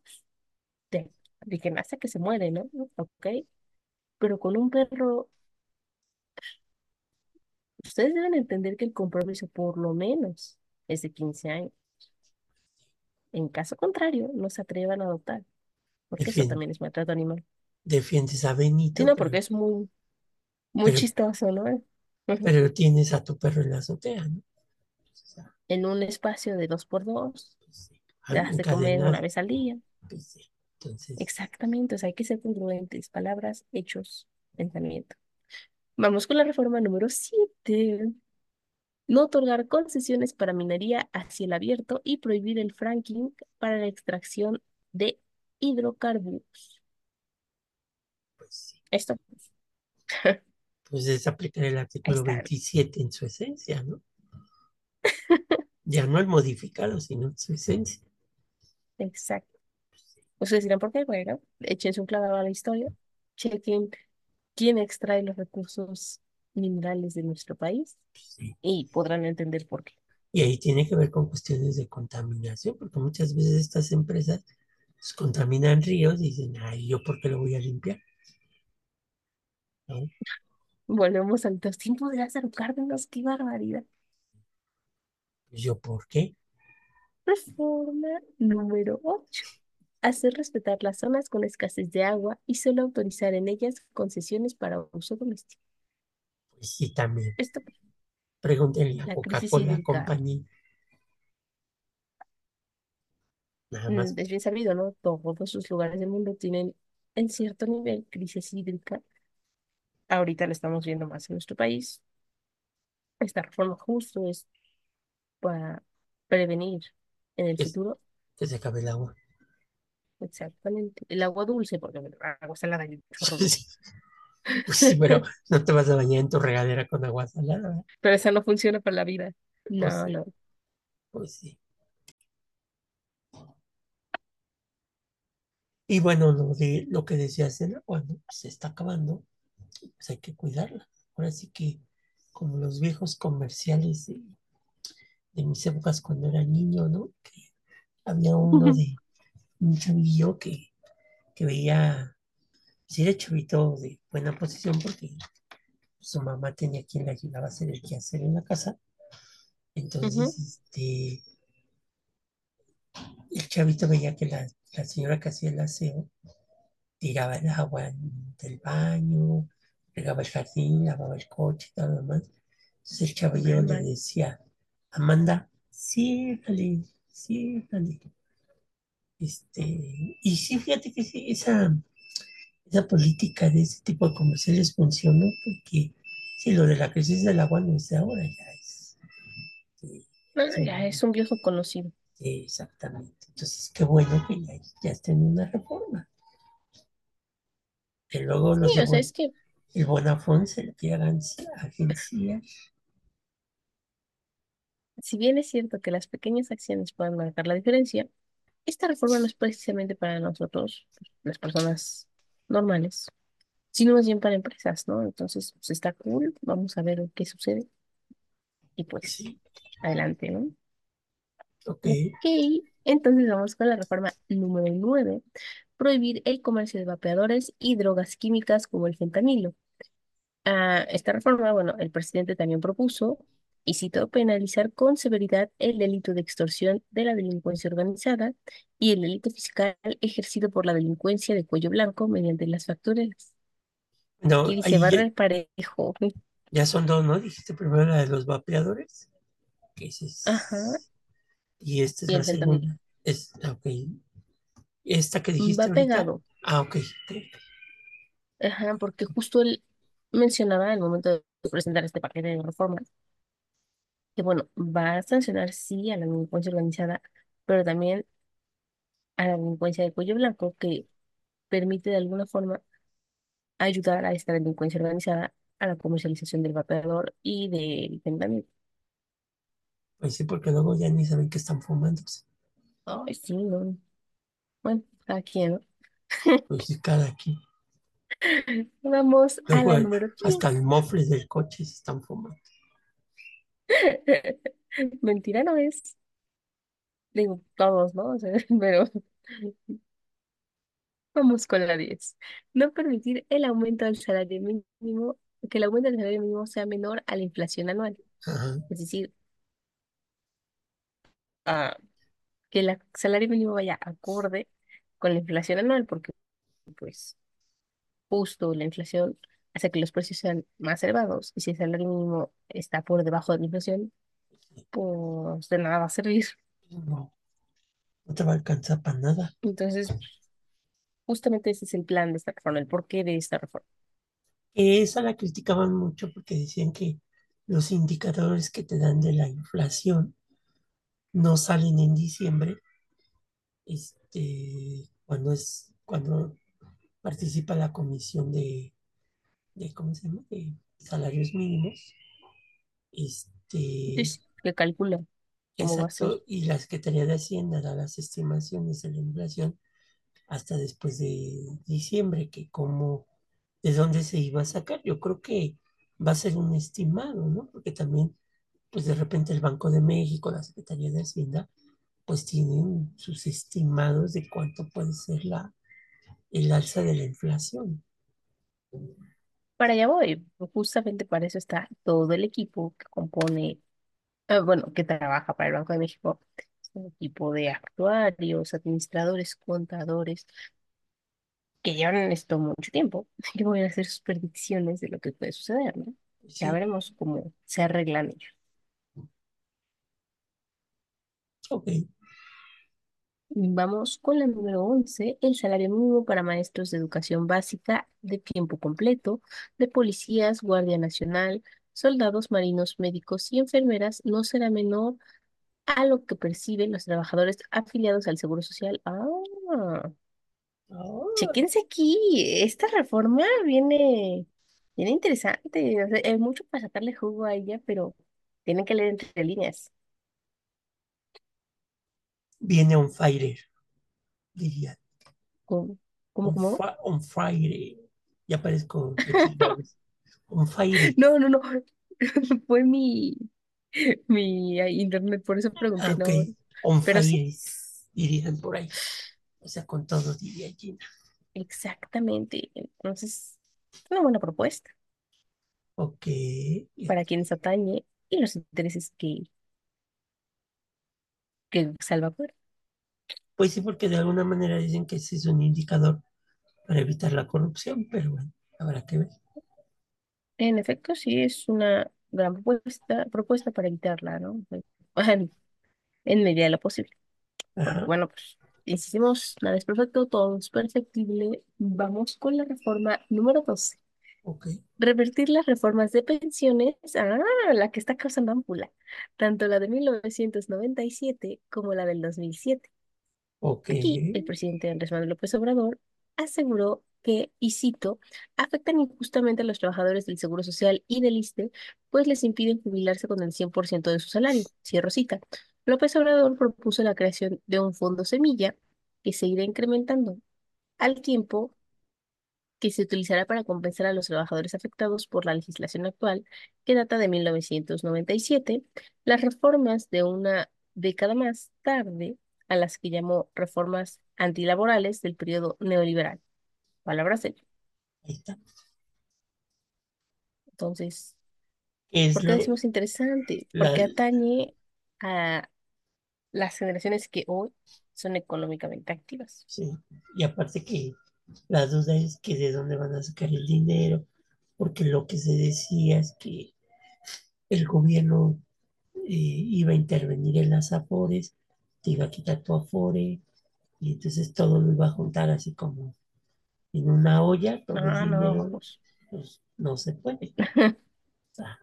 de, de que nace que se muere, ¿no? Ok, pero con un perro Ustedes deben entender que el compromiso por lo menos es de 15 años. En caso contrario, no se atrevan a adoptar, porque eso fin, también es maltrato animal. defiendes a Sí, Benito, no, pero, porque es muy, muy pero, chistoso, ¿no? Pero tienes a tu perro en la azotea, ¿no? O sea, En un espacio de dos por dos, pues sí, te das de comer una vez al día. pues sí. Entonces, Exactamente, o sea, hay que ser congruentes, palabras, hechos, pensamiento. Vamos con la reforma número 7. No otorgar concesiones para minería a cielo abierto y prohibir el fracking para la extracción de hidrocarburos. pues sí. Esto, <laughs> Pues es aplicar el artículo está. 27 en su esencia, ¿no? <laughs> Ya no el modificado, sino en su esencia. Exacto. Ustedes dirán, ¿por qué? Bueno, échense un clavado a la historia, chequen quién extrae los recursos minerales de nuestro país sí. y podrán entender por qué. Y ahí tiene que ver con cuestiones de contaminación, porque muchas veces estas empresas pues, contaminan ríos y dicen, ay, ¿yo por qué lo voy a limpiar? ¿No? Volvemos a los tiempos de Lázaro Cárdenas, qué barbaridad. Pues yo, ¿por qué? Reforma número 8. Hacer respetar las zonas con escasez de agua y solo autorizar en ellas concesiones para uso doméstico. Sí, también. Esto, Pregúntenle a Coca-Cola Company, nada más. mm, es bien sabido, ¿no? Todos sus lugares del mundo tienen en cierto nivel crisis hídrica. Ahorita lo estamos viendo más en nuestro país. Esta reforma justo es para prevenir en el es- futuro. que se acabe el agua. Exactamente. El agua dulce, porque bueno, agua salada. <laughs> Sí, Pues sí, pero no te vas a bañar en tu regadera con agua salada. Pero esa no funciona para la vida. Pues No, sí, no. pues sí. Y bueno, lo de lo que decías ¿no? Pues se está acabando, pues hay que cuidarla. Ahora sí que, como los viejos comerciales de, de mis épocas cuando era niño, ¿no? Que había uno de un chavillo que, que veía, si era chavito de buena posición porque su mamá tenía quien le ayudaba a hacer el quehacer en la casa. Entonces, este, el chavito veía que la, la señora que hacía el aseo tiraba el agua del baño, regaba el jardín, lavaba el coche y todo lo demás. Entonces el chavillo le decía, Amanda, ciérrale, ciérrale. Este, y sí, fíjate que sí, esa, esa política de ese tipo de comerciales funcionó porque sí, lo de la crisis del agua no es de ahora, ya es, eh, ya es un viejo conocido. eh, exactamente. Entonces, qué bueno que ya, ya está en una reforma. Que luego Sí, los de o sea, es que el Bonafont se le quiere agencia, si bien es cierto que las pequeñas acciones pueden marcar la diferencia, esta reforma no es precisamente para nosotros, las personas normales, sino más bien para empresas, ¿no? Entonces, pues está cool, vamos a ver qué sucede y pues sí, adelante, ¿no? ok. Ok, entonces vamos con la reforma número 9, prohibir el comercio de vapeadores y drogas químicas como el fentanilo. A esta reforma, bueno, el presidente también propuso, y citó, penalizar con severidad el delito de extorsión de la delincuencia organizada y el delito fiscal ejercido por la delincuencia de cuello blanco mediante las facturas. No, Aquí dice ya, barrer parejo. ya son dos, ¿no? Dijiste primero la de los vapeadores, que ese Ajá, es, y esta es y la el segunda. Es, ok. Esta que Va dijiste ahorita, pegado. ah, ok. Ajá, porque justo él mencionaba al momento de presentar este paquete de reformas que, bueno, va a sancionar sí a la delincuencia organizada, pero también a la delincuencia de cuello blanco que permite de alguna forma ayudar a esta delincuencia organizada a la comercialización del vapeador y del fentanilo. Pues sí, porque luego ya ni saben que están fumando. Ay, sí, no. Bueno, aquí, ¿no? Pues sí, cada quien. <laughs> Vamos a Luego la número hasta el 10. mofle del coche se están fumando. <laughs> Mentira no es. Digo, todos, ¿no? O sea, <laughs> pero vamos con la 10. No permitir el aumento del salario mínimo, que el aumento del salario mínimo sea menor a la inflación anual. Ajá. Es decir, ah, que el salario mínimo vaya acorde con la inflación anual, porque pues justo la inflación hace que los precios sean más elevados y si el salario mínimo está por debajo de la inflación, pues de nada va a servir. No, no te va a alcanzar para nada. Entonces, justamente ese es el plan de esta reforma, el porqué de esta reforma. Esa la criticaban mucho porque decían que los indicadores que te dan de la inflación no salen en diciembre, este, cuando es, cuando participa la comisión de, de ¿cómo se llama? de salarios mínimos. Este, que calcula exacto, y la Secretaría de Hacienda da las estimaciones de la inflación hasta después de diciembre, que como de dónde se iba a sacar. Yo creo que va a ser un estimado, ¿no? Porque también, pues de repente el Banco de México, la Secretaría de Hacienda, pues tienen sus estimados de cuánto puede ser la, el alza de la inflación. Para allá voy. Justamente para eso está todo el equipo que compone, eh, bueno, que trabaja para el Banco de México. Es un equipo de actuarios, administradores, contadores, que llevan esto mucho tiempo, <laughs> que van a hacer sus predicciones de lo que puede suceder, ¿no? Ya Sí, veremos cómo se arreglan ellos. ok, Vamos con la número 11, el salario mínimo para maestros de educación básica de tiempo completo, de policías, Guardia Nacional, soldados, marinos, médicos y enfermeras no será menor a lo que perciben los trabajadores afiliados al Seguro Social. Ah, Ah, chéquense aquí, esta reforma viene, viene interesante. o sea, hay mucho para sacarle jugo a ella, pero tienen que leer entre líneas. Viene on fire, diría. ¿Cómo, cómo, On, cómo? on fire. Ya parezco. On fire. No, no, no. <laughs> Fue mi, mi ah, internet, por eso Ah, pregunté, ok. no. On Pero sí, fire, dirían por ahí. O sea, con todo, diría Gina. exactamente. Entonces, es una buena propuesta Ok. para quienes atañe y los intereses que, que salvaguarda. Pues sí, porque de alguna manera dicen que ese es un indicador para evitar la corrupción, pero bueno, habrá que ver. En efecto, sí es una gran propuesta, propuesta para evitarla, ¿no? En, en medida de lo posible. Ajá, bueno, pues, insistimos, nada es perfecto, todo es perfectible. Vamos con la reforma número 12. Revertir las reformas de pensiones, ah, la que está causando ámpula, tanto la de 1997 como la del 2007. ok. Aquí, el presidente Andrés Manuel López Obrador aseguró que, y cito, afectan injustamente a los trabajadores del Seguro Social y del ISSSTE, pues les impiden jubilarse con el 100% de su salario. Cierro cita. López Obrador propuso la creación de un fondo semilla que se irá incrementando al tiempo que se utilizará para compensar a los trabajadores afectados por la legislación actual, que data de 1997, las reformas de una década más tarde, a las que llamó reformas antilaborales del periodo neoliberal. Palabras de. Ahí está. Entonces, Es ¿por qué lo, decimos interesante? la, Porque atañe a las generaciones que hoy son económicamente activas. sí. Y aparte que la duda es que de dónde van a sacar el dinero, porque lo que se decía es que el gobierno eh, iba a intervenir en las afores, te iba a quitar tu afore, y entonces todo lo iba a juntar así como en una olla, todo Ah, no, dinero, pues. pues no se puede. <laughs> Sea,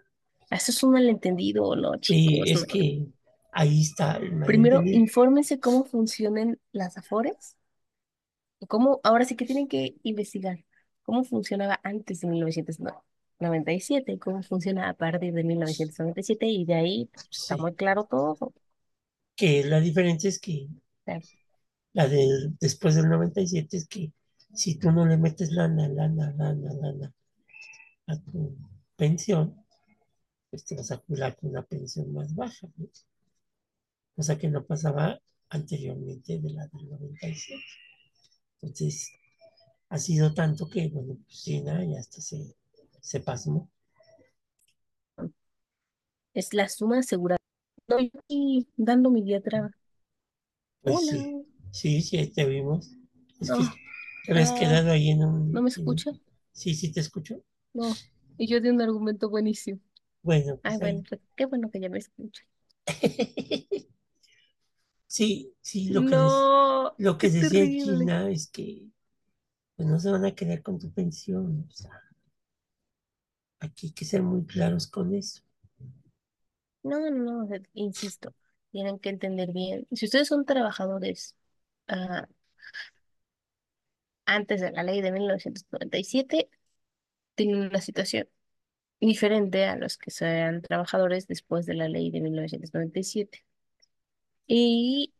Eso es un malentendido, ¿no, sí, chicos? es No. que ahí está el Primero, infórmense cómo funcionan las afores. Cómo, ahora sí que tienen que investigar cómo funcionaba antes de 1997 y cómo funciona a partir de 1997 y de ahí pues, está sí, muy claro todo. Que la diferencia es que la de después del 97 es que si tú no le metes lana, lana, lana, lana a tu pensión, pues te vas a jubilar con una pensión más baja, ¿no? cosa que no pasaba anteriormente de la del 97. Entonces, ha sido tanto que, bueno, pues sí, nada, ya hasta se, se pasmó. es la suma asegurada. Estoy aquí dando mi diatraba. Pues Hola, sí, sí, sí, te vimos. Es que no, te habías ah, quedado ahí en ¿no un, me en, escucha? Sí, sí te escucho. No, y yo di un argumento buenísimo. Bueno, Ay, pues bueno, ahí. pues, qué bueno que ya me escucha. <laughs> Sí, sí, lo que, lo que decía terrible. Gina es que pues, no se van a quedar con tu pensión. O sea, aquí hay que ser muy claros con eso. No, no, no, insisto, tienen que entender bien. Si ustedes son trabajadores ah, antes de la ley de 1997, tienen una situación diferente a los que sean trabajadores después de la ley de 1997. Y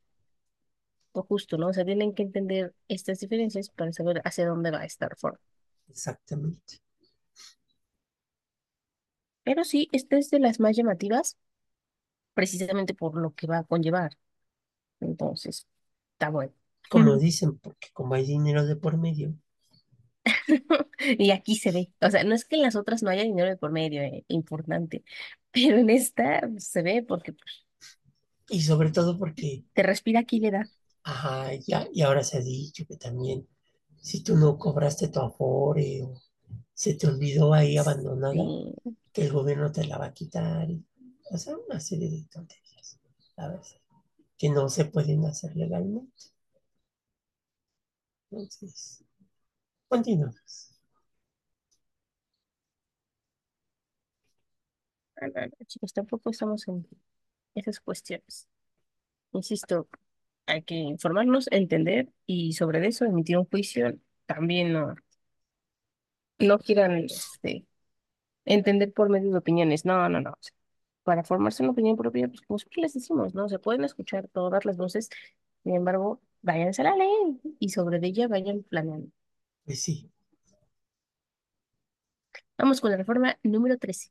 pues justo, ¿no? O sea, tienen que entender estas diferencias para saber hacia dónde va esta reforma. Exactamente. Pero sí, esta es de las más llamativas, precisamente por lo que va a conllevar. Entonces, está bueno. Como dicen, porque como hay dinero de por medio. <laughs> Y aquí se ve. O sea, no es que en las otras no haya dinero de por medio, eh, importante, pero en esta se ve porque pues, Y sobre todo porque, te respira aquí le da. ajá, ya, y ahora se ha dicho que también si tú no cobraste tu afore o se te olvidó ahí abandonada, Sí, que el gobierno te la va a quitar. y- o sea, una serie de tonterías, verdad, que no se pueden hacer legalmente. Entonces, continuamos. no, chicos, tampoco estamos en esas cuestiones. Insisto, hay que informarnos, entender y sobre eso emitir un juicio. También no, no quieran este, entender por medio de opiniones. No, no, no. Para formarse una opinión propia, pues como siempre les decimos, ¿no? Se pueden escuchar todas las voces, sin embargo, váyanse a la ley y sobre ella vayan planeando. Pues sí, Vamos con la reforma número 13.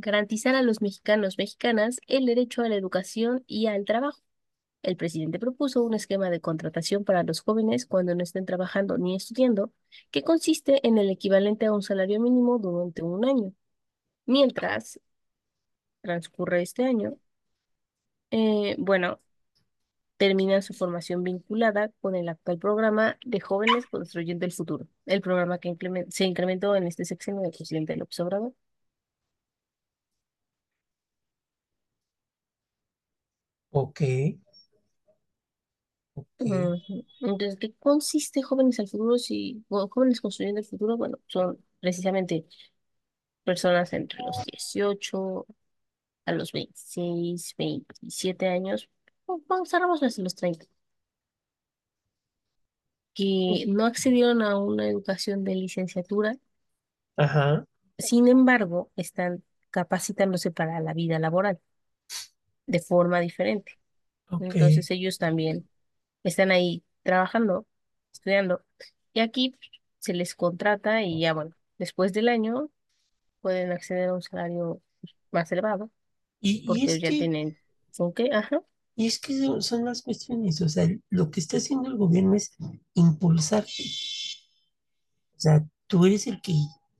Garantizar a los mexicanos mexicanas el derecho a la educación y al trabajo. El presidente propuso un esquema de contratación para los jóvenes cuando no estén trabajando ni estudiando, que consiste en el equivalente a un salario mínimo durante un año. Mientras transcurre este año, eh, bueno, terminan su formación vinculada con el actual programa de Jóvenes Construyendo el Futuro, el programa que se incrementó en este sexenio del presidente López Obrador. Ok, ok. Ujú. Entonces, ¿qué consiste Jóvenes al Futuro? Si, bueno, Jóvenes Construyendo el Futuro, bueno, son precisamente personas entre los 18 a los 26, 27 años, o vamos a desde los 30, que no accedieron a una educación de licenciatura, Ajá, sin embargo, están capacitándose para la vida laboral de forma diferente. Entonces, ellos también están ahí trabajando, estudiando, y aquí se les contrata y ya, bueno, después del año pueden acceder a un salario más elevado Y, y porque es ya que, tienen, ¿son qué? Ajá. y es que son son las cuestiones, o sea, lo que está haciendo el gobierno es impulsarte. O sea, tú eres el que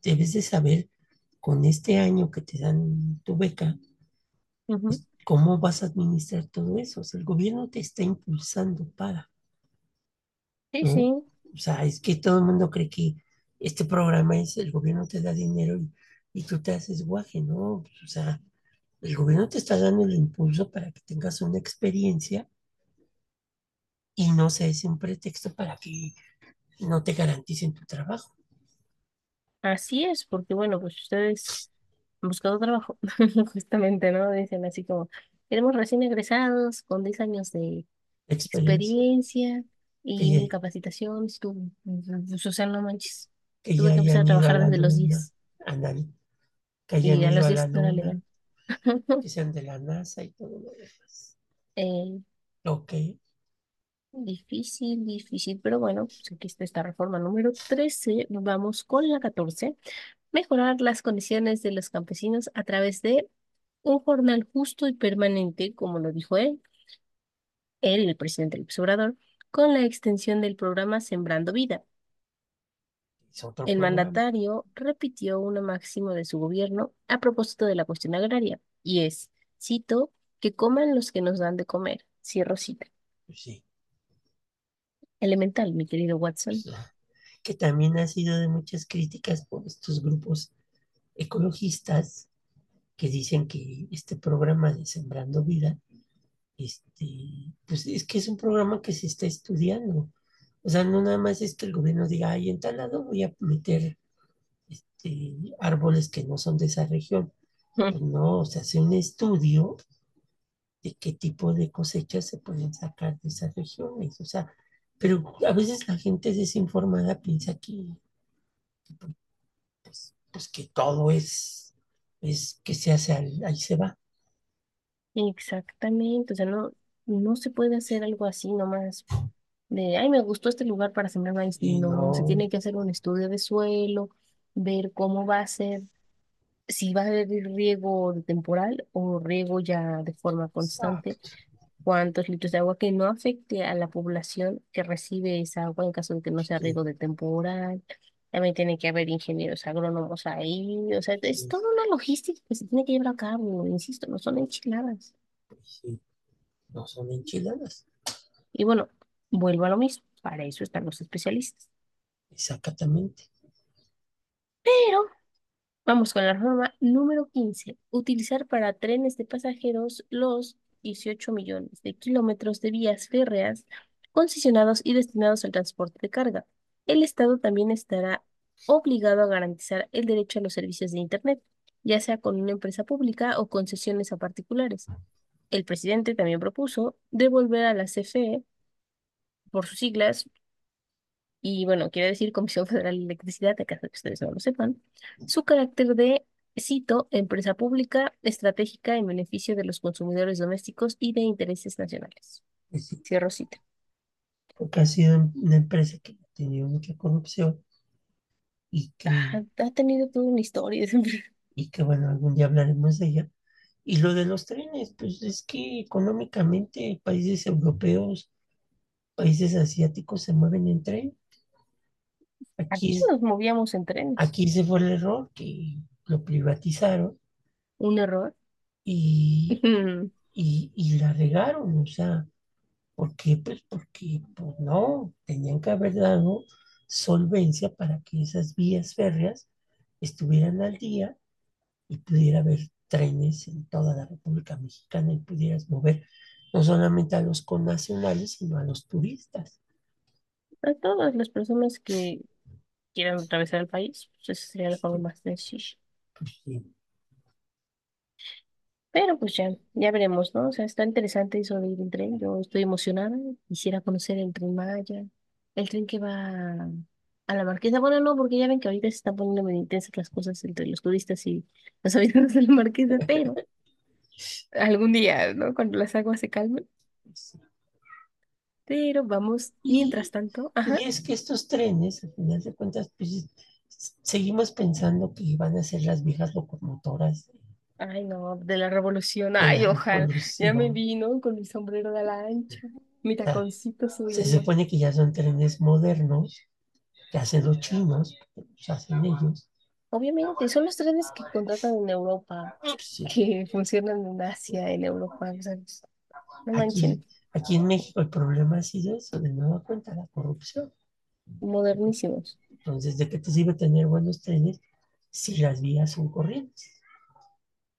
debes de saber con este año que te dan tu beca, pues, cómo vas a administrar todo eso. O sea, el gobierno te está impulsando para, Sí, ¿no? sí, O sea, es que todo el mundo cree que este programa es el gobierno te da dinero y, y tú te haces guaje, ¿no? O sea, el gobierno te está dando el impulso para que tengas una experiencia y no sea ese un pretexto para que no te garanticen tu trabajo. así es, porque bueno, pues ustedes han buscado trabajo, <laughs> justamente, ¿no? Dicen así como, queremos recién egresados con 10 años de Experiencia experiencia y ya, en capacitación, tú, pues, o sea, no manches, que tuve ya que empezar a hayan ido a trabajar la desde los luna, 10 ándale, que y hayan a ido los a 10 la no era luna, legal. que <laughs> sean de la NASA y todo lo demás. Eh, Ok, difícil, difícil, pero bueno, pues aquí está esta reforma número 13, vamos con la 14, mejorar las condiciones de los campesinos a través de un jornal justo y permanente, como lo dijo él, él, el presidente López Obrador, con la extensión del programa Sembrando Vida. El mandatario repitió una máxima de su gobierno a propósito de la cuestión agraria, y es, cito, que coman los que nos dan de comer. Cierro cita. Sí, Elemental, mi querido Watson. ah, que también ha sido de muchas críticas por estos grupos ecologistas que dicen que este programa de Sembrando Vida, este, pues es que es un programa que se está estudiando. O sea, no nada más es que el gobierno diga, ay, en tal lado voy a meter este, árboles que no son de esa región. Pues no, o sea, hace un estudio de qué tipo de cosechas se pueden sacar de esas regiones. O sea, pero a veces la gente desinformada piensa que, pues, pues que todo es, es que se hace, al- ahí se va. Exactamente, o sea, no, no se puede hacer algo así nomás de, ay, me gustó este lugar para sembrar maíz. Y No, se tiene que hacer un estudio de suelo, ver cómo va a ser, si va a haber riego de temporal o riego ya de forma constante, exacto. Cuántos litros de agua que no afecte a la población que recibe esa agua en caso de que no sea riego de temporal. También tiene que haber ingenieros agrónomos ahí, o sea, es toda una logística que se tiene que llevar a cabo, insisto, no son enchiladas. sí, no son enchiladas. Y bueno, vuelvo a lo mismo, para eso están los especialistas. Exactamente. Pero vamos con la reforma número 15 utilizar para trenes de pasajeros los 18 millones de kilómetros de vías férreas concesionados y destinados al transporte de carga. El Estado también estará obligado a garantizar el derecho a los servicios de Internet, ya sea con una empresa pública o concesiones a particulares. El presidente también propuso devolver a la CFE, por sus siglas, y bueno, quiere decir Comisión Federal de Electricidad, de caso de que ustedes no lo sepan, su carácter de, cito, empresa pública estratégica en beneficio de los consumidores domésticos y de intereses nacionales. Sí, Cierro cita. porque ha sido una empresa que ha tenido mucha corrupción y que, Ha, ha tenido toda una historia siempre. y que, bueno, algún día hablaremos de ella. Y lo de los trenes, pues es que económicamente países europeos, países asiáticos se mueven en tren. Aquí, nos movíamos en trenes. aquí se fue el error, que lo privatizaron Un error. y, <laughs> y, y la regaron, o sea, ¿por qué? Pues porque pues no, tenían que haber dado solvencia para que esas vías férreas estuvieran al día y pudiera haber trenes en toda la República Mexicana y pudieras mover no solamente a los connacionales, sino a los turistas. A todas las personas que quieran atravesar el país, pues esa sería la forma más sencilla. Pero pues ya, ya veremos, ¿no? O sea, está interesante eso de ir en tren. Yo estoy emocionada. Quisiera conocer el tren Maya, el tren que va a la Marquesa. Bueno, no, porque ya ven que ahorita se están poniendo muy intensas las cosas entre los turistas y los habitantes de la Marquesa, pero algún día, ¿no? Cuando las aguas se calmen. Pero vamos, mientras tanto, ajá. es que estos trenes, al final de cuentas, pues seguimos pensando que van a ser las viejas locomotoras Ay, no, de la revolución. la Ay, ojalá. Ya me vino con mi sombrero de ala ancha, mi sea, taconcito se subiendo. supone que ya son trenes modernos que hacen los chinos, que los hacen ellos. Obviamente, son los trenes que contratan en Europa, sí, que funcionan en Asia, en Europa, pues, no aquí, manchen, aquí en México el problema ha sido eso, de nueva cuenta, la corrupción. modernísimos. Entonces, ¿de qué te sirve tener buenos trenes si las vías son corrientes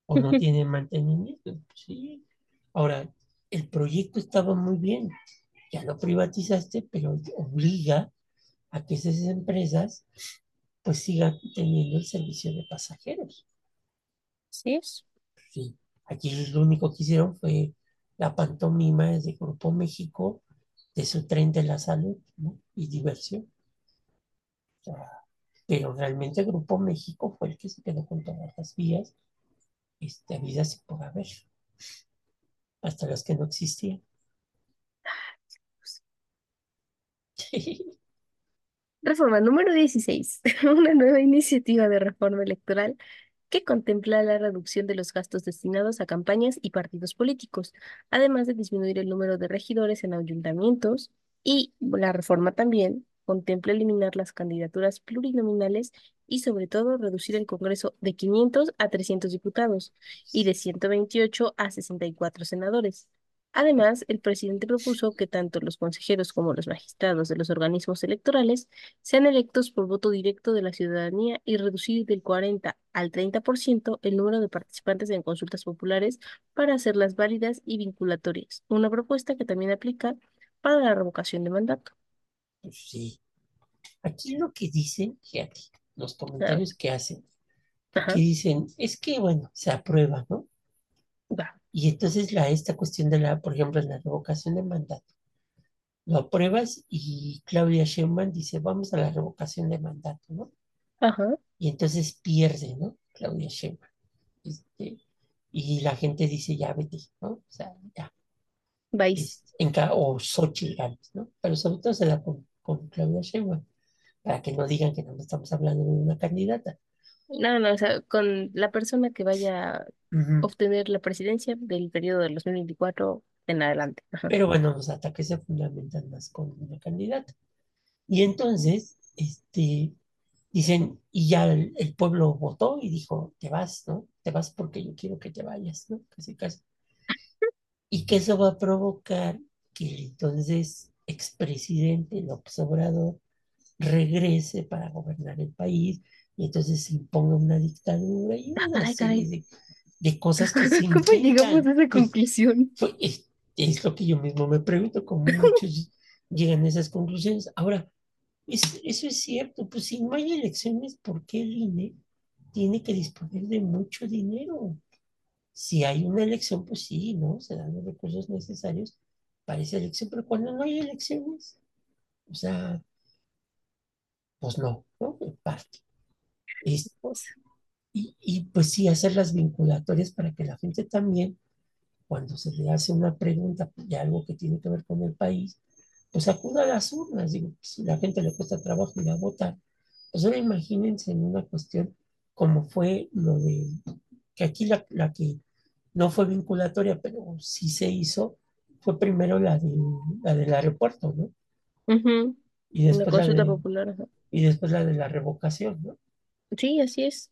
o no <laughs> tienen mantenimiento? Pues sí. Ahora, el proyecto estaba muy bien, ya lo privatizaste, pero obliga a que esas empresas pues sigan teniendo el servicio de pasajeros. ¿Sí es? Sí. Aquí lo único que hicieron fue la pantomima de Grupo México de su tren de la salud, ¿no? y diversión. Pero realmente Grupo México fue el que se quedó con todas las vías este, habidas y por haber, hasta las que no existían. <laughs> Reforma número 16. <laughs> Una nueva iniciativa de reforma electoral que contempla la reducción de los gastos destinados a campañas y partidos políticos, además de disminuir el número de regidores en ayuntamientos y la reforma también contempla eliminar las candidaturas plurinominales y sobre todo reducir el Congreso de 500 a 300 diputados y de 128 a 64 senadores. Además, el presidente propuso que tanto los consejeros como los magistrados de los organismos electorales sean electos por voto directo de la ciudadanía y reducir del 40 al 30% el número de participantes en consultas populares para hacerlas válidas y vinculatorias, una propuesta que también aplica para la revocación de mandato. Pues sí. Aquí lo que dicen, fíjate, los comentarios que hacen, Ajá, dicen, es que, bueno, se aprueba, ¿no? va, Y entonces la, esta cuestión de la, por ejemplo, la revocación de mandato, lo apruebas y Claudia Sheinbaum dice, vamos a la revocación de mandato, ¿no? ajá, Y entonces pierde, ¿no? Claudia Sheinbaum. Este, y la gente dice, ya vete, ¿no? O sea, ya. vais. Es, en o Xochitl ¿no? Pero sobre todo se da con, con Claudia Sheinbaum, para que no digan que no estamos hablando de una candidata. No, no, o sea, con la persona que vaya a obtener la presidencia del periodo del 2024 en adelante. Pero bueno, los ataques se fundamentan más con una candidata. Y entonces, este, dicen, y ya el, el pueblo votó y dijo, te vas, ¿no? Te vas porque yo quiero que te vayas, ¿no? Casi, casi. <laughs> Y que eso va a provocar que entonces expresidente López Obrador regrese para gobernar el país y entonces se imponga una dictadura y una Ay, serie de, de cosas que <laughs> se ¿Cómo llegamos a esa Pues, conclusión? pues es, es lo que yo mismo me pregunto, cómo <laughs> muchos llegan a esas conclusiones. Ahora, es- eso es cierto, pues si no hay elecciones, ¿por qué el INE tiene que disponer de mucho dinero? Si hay una elección, pues sí, ¿no? Se dan los recursos necesarios para esa elección, pero cuando no hay elecciones, o sea, pues no, ¿no? En parte. Es, O sea, y, y pues sí, hacer las vinculatorias para que la gente también, cuando se le hace una pregunta de algo que tiene que ver con el país, pues acuda a las urnas. Digo, si la gente le cuesta trabajo ir a votar, pues ahora imagínense en una cuestión como fue lo de, que aquí la, la que no fue vinculatoria, pero sí se hizo, fue primero la, de, la del aeropuerto, ¿no? ujú, Y después la de, popular. ajá. y después la de la revocación, ¿no? Sí, así es.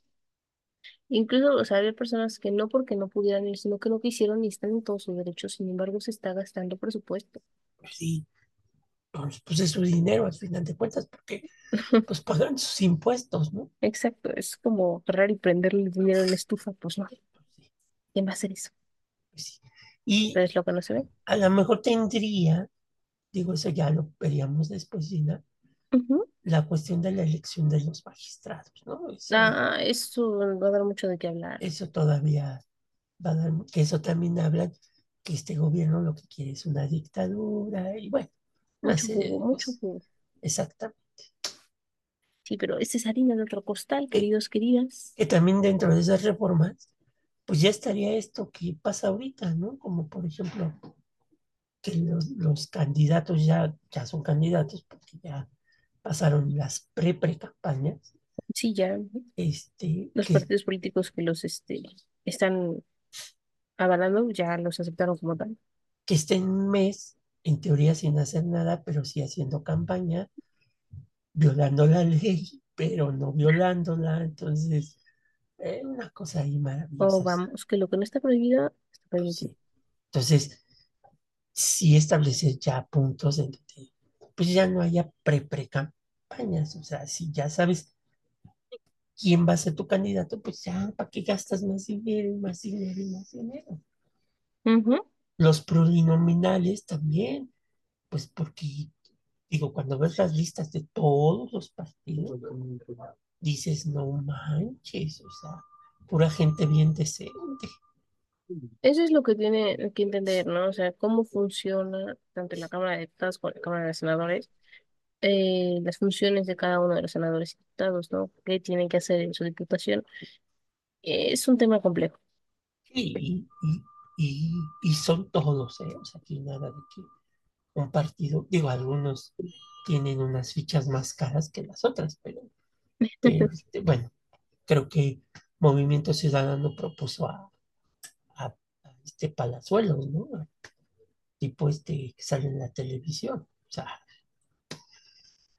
Incluso, o sea, había personas que no porque no pudieran ir, sino que no quisieron y están en todos sus derechos. Sin embargo, se está gastando presupuesto. Pues sí, pues, pues es su dinero al final de cuentas, porque pues pagan sus impuestos, ¿no? <laughs> Exacto, es como agarrar y prenderle el dinero en la estufa. Pues no, ¿quién va a hacer eso? pues sí. Y es lo que no se ve. a lo mejor tendría, digo, eso ya lo veríamos después, Gina, Ujú. la cuestión de la elección de los magistrados, ¿no? Eso, Ah, eso va a dar mucho de qué hablar. eso todavía va a dar, que eso también habla que este gobierno lo que quiere es una dictadura y bueno, Mucho jugo, mucho jugo. Exactamente. Sí, pero esa es harina de otro costal, Que, queridos, queridas. que también dentro de esas reformas, pues ya estaría esto que pasa ahorita, ¿no? Como por ejemplo, que los, los candidatos ya, ya son candidatos porque ya pasaron las pre-pre-campañas, Sí, ya este, los que, partidos políticos que los este, están avalando ya los aceptaron como tal. que estén un mes, en teoría sin hacer nada, pero sí haciendo campaña, violando la ley, pero no violándola, entonces, eh, una cosa ahí O maravillosa. vamos, que lo que no está prohibido está permitido. sí. Entonces, sí establecer ya puntos en donde pues ya no haya pre-pre-campañas, o sea, si ya sabes quién va a ser tu candidato, pues ya, ¿para qué gastas más dinero y más dinero y más dinero? Ujú, Los plurinominales también, pues porque, digo, cuando ves las listas de todos los partidos, dices, no manches, o sea, pura gente bien decente. Eso es lo que tiene que entender, ¿no? O sea, cómo funciona tanto la Cámara de Diputados como la Cámara de Senadores, eh, las funciones de cada uno de los senadores y diputados, ¿no? ¿Qué tienen que hacer en su diputación? Eh, es un tema complejo. Y, y, y, y son todos, ¿eh? O sea, aquí nada de que un partido, digo, algunos tienen unas fichas más caras que las otras, pero este, bueno, creo que Movimiento Ciudadano propuso a, a, a este Palazuelos, ¿no? Tipo este que sale en la televisión, o sea,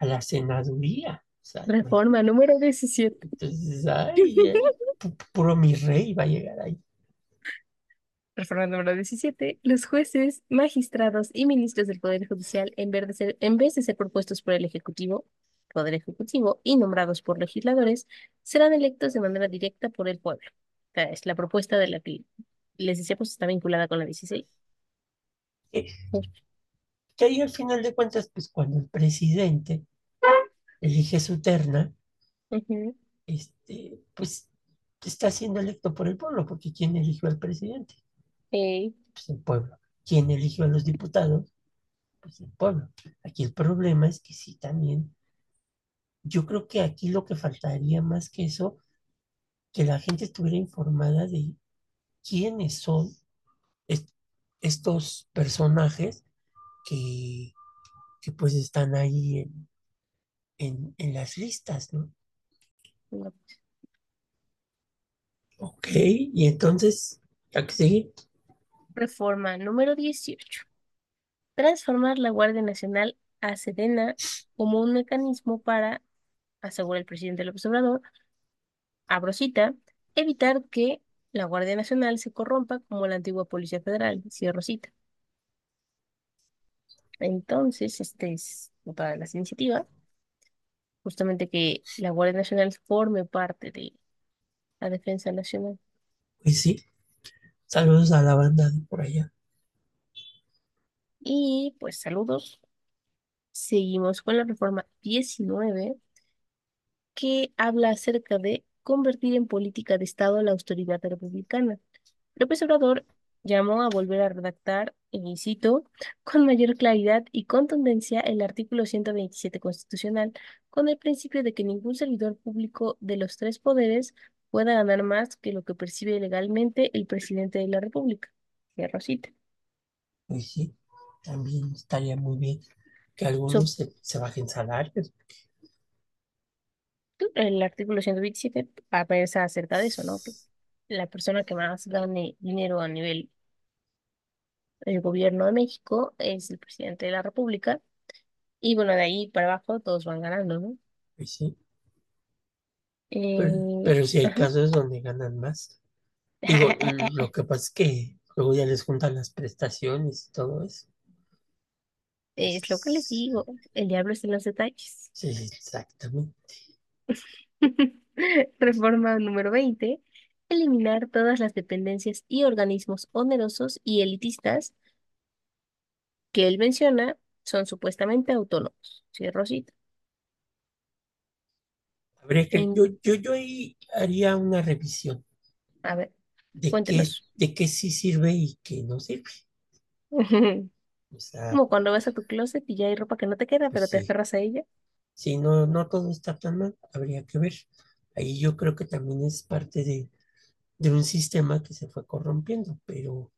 a la senaduría, o sea, imagínate. Reforma número 17. Entonces, ay, eh, pu- puro mi rey va a llegar ahí. Reforma número 17. Los jueces, magistrados y ministros del Poder Judicial, en vez de ser, en vez de ser propuestos por el Ejecutivo, Poder Ejecutivo, y nombrados por legisladores, serán electos de manera directa por el pueblo. O sea, es la propuesta de la que les decía, pues está vinculada con la 16. Eh, que ahí al final de cuentas, pues cuando el presidente elige su terna, este, pues está siendo electo por el pueblo, porque ¿quién eligió al presidente? Pues el pueblo. ¿Quién eligió a los diputados? Pues el pueblo. Aquí el problema es que sí también, yo creo que aquí lo que faltaría más que eso, que la gente estuviera informada de quiénes son est- estos personajes que, que pues están ahí en, en, en las listas, ¿no? no. Ok, y entonces, ¿a qué seguir? Reforma número 18. Transformar la Guardia Nacional a Sedena como un mecanismo para, asegura el presidente López Obrador, abro cita, evitar que la Guardia Nacional se corrompa como la antigua Policía Federal, cierro cita. Entonces, este es otra de las iniciativas, justamente que la Guardia Nacional forme parte de la Defensa Nacional. Pues sí, saludos a la banda de por allá. Y pues saludos. Seguimos con la reforma 19 que habla acerca de convertir en política de Estado la autoridad republicana. López Obrador llamó a volver a redactar, y cito, con mayor claridad y contundencia el artículo 127 constitucional, con el principio de que ningún servidor público de los tres poderes pueda ganar más que lo que percibe legalmente el presidente de la República. Cierro cita. Pues sí, también estaría muy bien que So, algunos se, se bajen salarios. El artículo 127 versa acerca de eso, ¿no? Que la persona que más gane dinero a nivel del gobierno de México es el presidente de la República. Y bueno, de ahí para abajo todos van ganando, ¿no? Pues sí, pero, Eh, pero sí hay ajá. casos donde ganan más. Digo, lo que pasa es que luego ya les juntan las prestaciones y todo eso. Es lo que les Es- digo, el diablo está en los detalles. sí, exactamente. <laughs> Reforma número 20. Eliminar todas las dependencias y organismos onerosos y elitistas que él menciona son supuestamente autónomos. Cierro cita. Habría que, yo, En- yo, yo ahí haría una revisión a ver, de qué, de qué sí sirve y qué no sirve. <laughs> O sea, Como cuando vas a tu closet y ya hay ropa que no te queda, pues pero te sí, aferras a ella. Si no, no todo está tan mal, habría que ver. Ahí yo creo que también es parte de, de un sistema que se fue corrompiendo, pero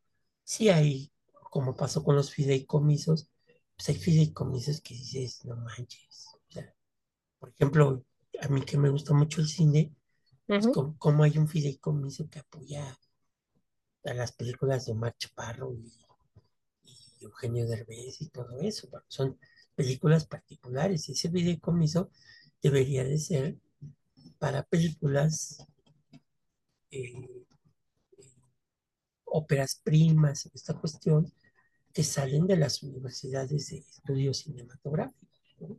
sí hay, como pasó con los fideicomisos, pues hay fideicomisos que dices, no manches. O sea, por ejemplo, a mí que me gusta mucho el cine, Ujú, como, como hay un fideicomiso que apoya a las películas de Omar Chaparro y, y Eugenio Derbez y todo eso, son películas particulares. Ese fideicomiso debería de ser para películas, eh, óperas primas, esta cuestión, que salen de las universidades de estudios cinematográficos, ¿no?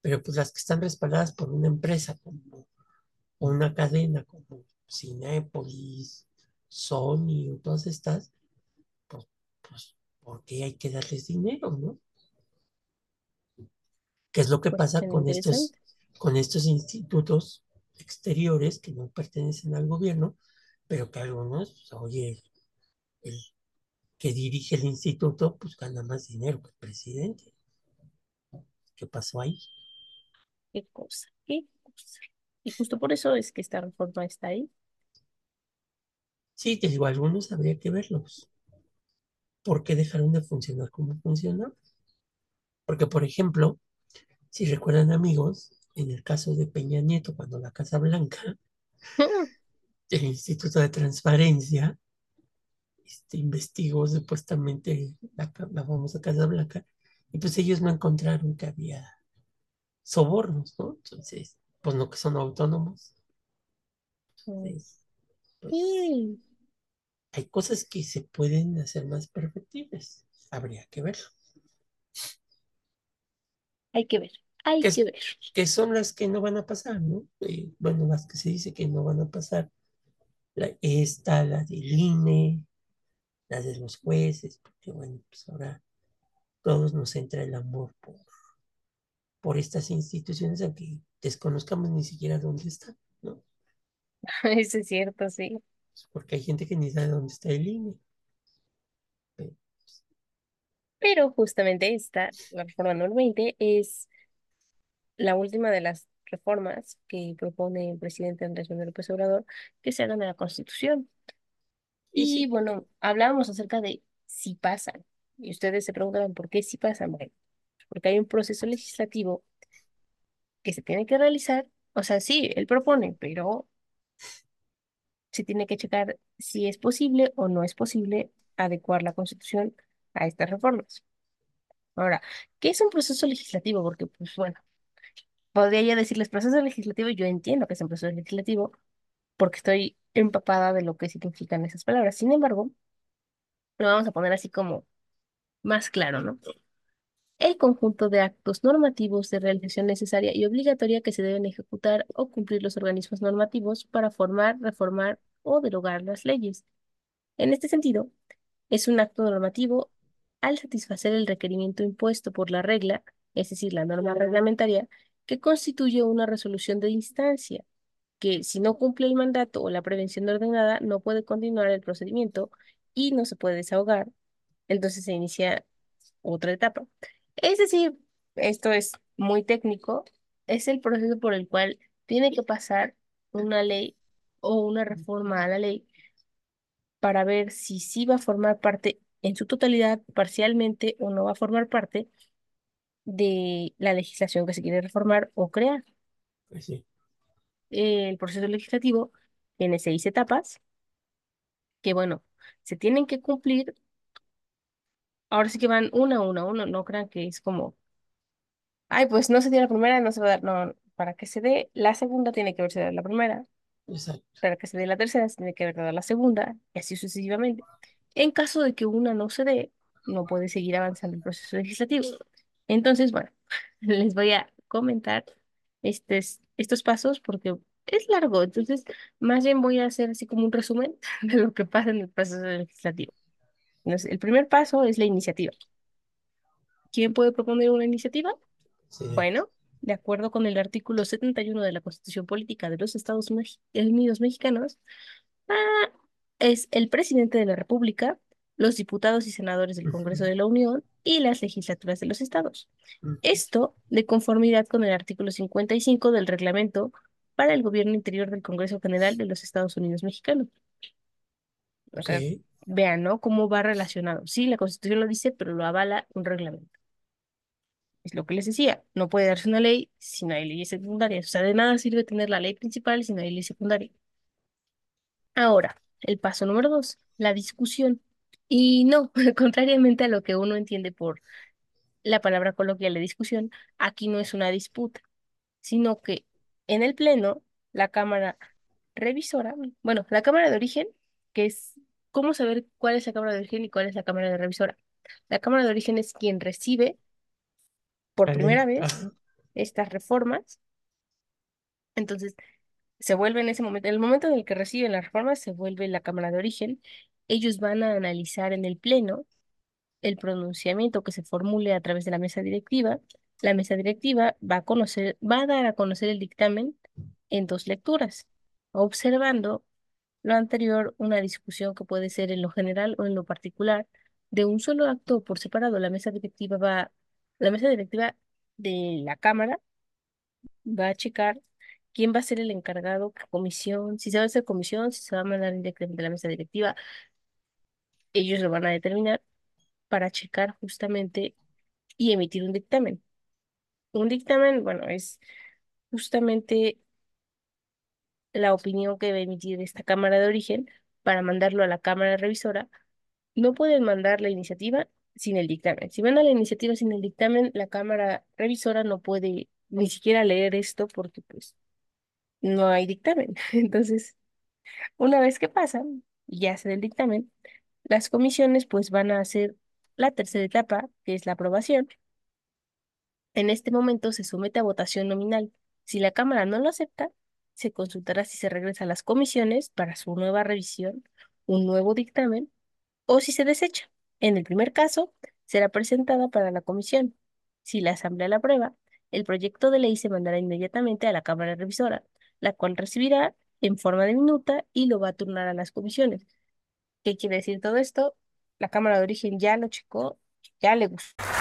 Pero pues las que están respaldadas por una empresa como, una cadena como Cinépolis, Sony todas estas, pues, pues, ¿por qué hay que darles dinero, no? ¿Qué es lo que pasa Cuestión con estos, con estos institutos exteriores que no pertenecen al gobierno, pero que algunos, pues, oye, el que dirige el instituto, pues gana más dinero que el presidente. ¿Qué pasó ahí? Qué cosa, qué cosa. Y justo por eso es que esta reforma está ahí. Sí, te digo, algunos habría que verlos. ¿Por qué dejaron de funcionar como funcionó? Porque, por ejemplo, si recuerdan amigos, en el caso de Peña Nieto, cuando la Casa Blanca, <laughs> el Instituto de Transparencia, este, investigó supuestamente la, la famosa Casa Blanca, y pues ellos no encontraron que había sobornos, ¿no? Entonces, pues no que son autónomos. Entonces, pues Sí, hay cosas que se pueden hacer más perfectibles. Habría que verlo. Hay que ver, hay ¿Qué, que ver. qué son las que no van a pasar, no? Eh, bueno, las que se dice que no van a pasar. La, esta, la del INE, la de los jueces, porque bueno, pues ahora todos nos entra el amor por, por estas instituciones, aunque desconozcamos ni siquiera dónde están, ¿no? <laughs> Eso es cierto, sí. Porque hay gente que ni sabe dónde está el INE. Pero, Pero justamente esta, la reforma número 20, es la última de las reformas que propone el presidente Andrés Manuel López Obrador que se hagan a la Constitución. y sí, bueno, hablábamos acerca de si pasan. Y ustedes se preguntaban por qué si pasan. Bueno, porque hay un proceso legislativo que se tiene que realizar. O sea, sí, él propone, pero se tiene que checar si es posible o no es posible adecuar la Constitución a estas reformas. Ahora, ¿qué es un proceso legislativo? Porque, pues bueno, podría yo decirles proceso legislativo, yo entiendo que es un proceso legislativo porque estoy empapada de lo que significan esas palabras. Sin embargo, lo vamos a poner así como más claro, ¿no? El conjunto de actos normativos de realización necesaria y obligatoria que se deben ejecutar o cumplir los organismos normativos para formar, reformar o derogar las leyes. En este sentido, es un acto normativo al satisfacer el requerimiento impuesto por la regla, es decir, la norma reglamentaria, que constituye una resolución de instancia, que si no cumple el mandato o la prevención ordenada, no puede continuar el procedimiento y no se puede desahogar. Entonces se inicia otra etapa. Es decir, esto es muy técnico, es el proceso por el cual tiene que pasar una ley o una reforma a la ley para ver si sí va a formar parte en su totalidad, parcialmente, o no va a formar parte de la legislación que se quiere reformar o crear. pues sí, El proceso legislativo tiene seis etapas que, bueno, se tienen que cumplir. Ahora sí que van una a una, uno, no crean que es como Ay, pues no se dio la primera, no se va a dar. No, para que se dé la segunda tiene que haberse dado la primera. exacto. Para que se dé la tercera se tiene que haber dado la segunda, y así sucesivamente. En caso de que una no se dé, no puede seguir avanzando el proceso legislativo. Entonces, bueno, <laughs> les voy a comentar estes- estos pasos porque es largo. Entonces, más bien voy a hacer así como un resumen <laughs> de lo que pasa en el proceso legislativo. Entonces, el primer paso es la iniciativa. ¿Quién puede proponer una iniciativa? Sí, Bueno, de acuerdo con el artículo 71 de la Constitución Política de los Estados Mex- Unidos Mexicanos, ah, es el presidente de la República, los diputados y senadores del Congreso de la Unión y las legislaturas de los estados. Esto de conformidad con el artículo 55 del reglamento para el gobierno interior del Congreso General de los Estados Unidos Mexicanos. O vean, ¿no? Cómo va relacionado. Sí, la Constitución lo dice, pero lo avala un reglamento. Es lo que les decía, no puede darse una ley si no hay leyes secundarias. O sea, de nada sirve tener la ley principal si no hay ley secundaria. Ahora, el paso número dos, la discusión. Y no, <laughs> contrariamente a lo que uno entiende por la palabra coloquial de discusión, aquí no es una disputa, sino que en el pleno, la Cámara revisora, bueno, la Cámara de origen, que es cómo saber cuál es la Cámara de origen y cuál es la Cámara de revisora. La Cámara de origen es quien recibe por primera vez estas reformas Entonces, se vuelve en ese momento, en el momento en el que reciben la reforma, se vuelve la Cámara de Origen. Ellos van a analizar en el Pleno el pronunciamiento que se formule a través de la mesa directiva. La mesa directiva va a conocer, va a dar a conocer el dictamen en dos lecturas, observando lo anterior, una discusión que puede ser en lo general o en lo particular de un solo acto por separado. La mesa directiva va, la mesa directiva de la Cámara va a checar quién va a ser el encargado, qué comisión, si se va a hacer comisión, si se va a mandar directamente a la mesa directiva, ellos lo van a determinar para checar justamente y emitir un dictamen. Un dictamen, bueno, es justamente la opinión que a emitir esta Cámara de Origen para mandarlo a la Cámara Revisora. No pueden mandar la iniciativa sin el dictamen. Si mandan la iniciativa sin el dictamen, la Cámara Revisora no puede ni siquiera leer esto porque pues no hay dictamen. <laughs> Entonces, Una vez que pasa, ya se del dictamen, las comisiones pues van a hacer la tercera etapa, que es la aprobación. En este momento se somete a votación nominal. Si la Cámara no lo acepta, se consultará si se regresa a las comisiones para su nueva revisión, un nuevo dictamen, o si se desecha. En el primer caso, será presentada para la comisión. Si la Asamblea la aprueba, el proyecto de ley se mandará inmediatamente a la Cámara Revisora, la cual recibirá en forma de minuta y lo va a turnar a las comisiones. ¿Qué quiere decir todo esto? La Cámara de Origen ya lo checó, ya le gustó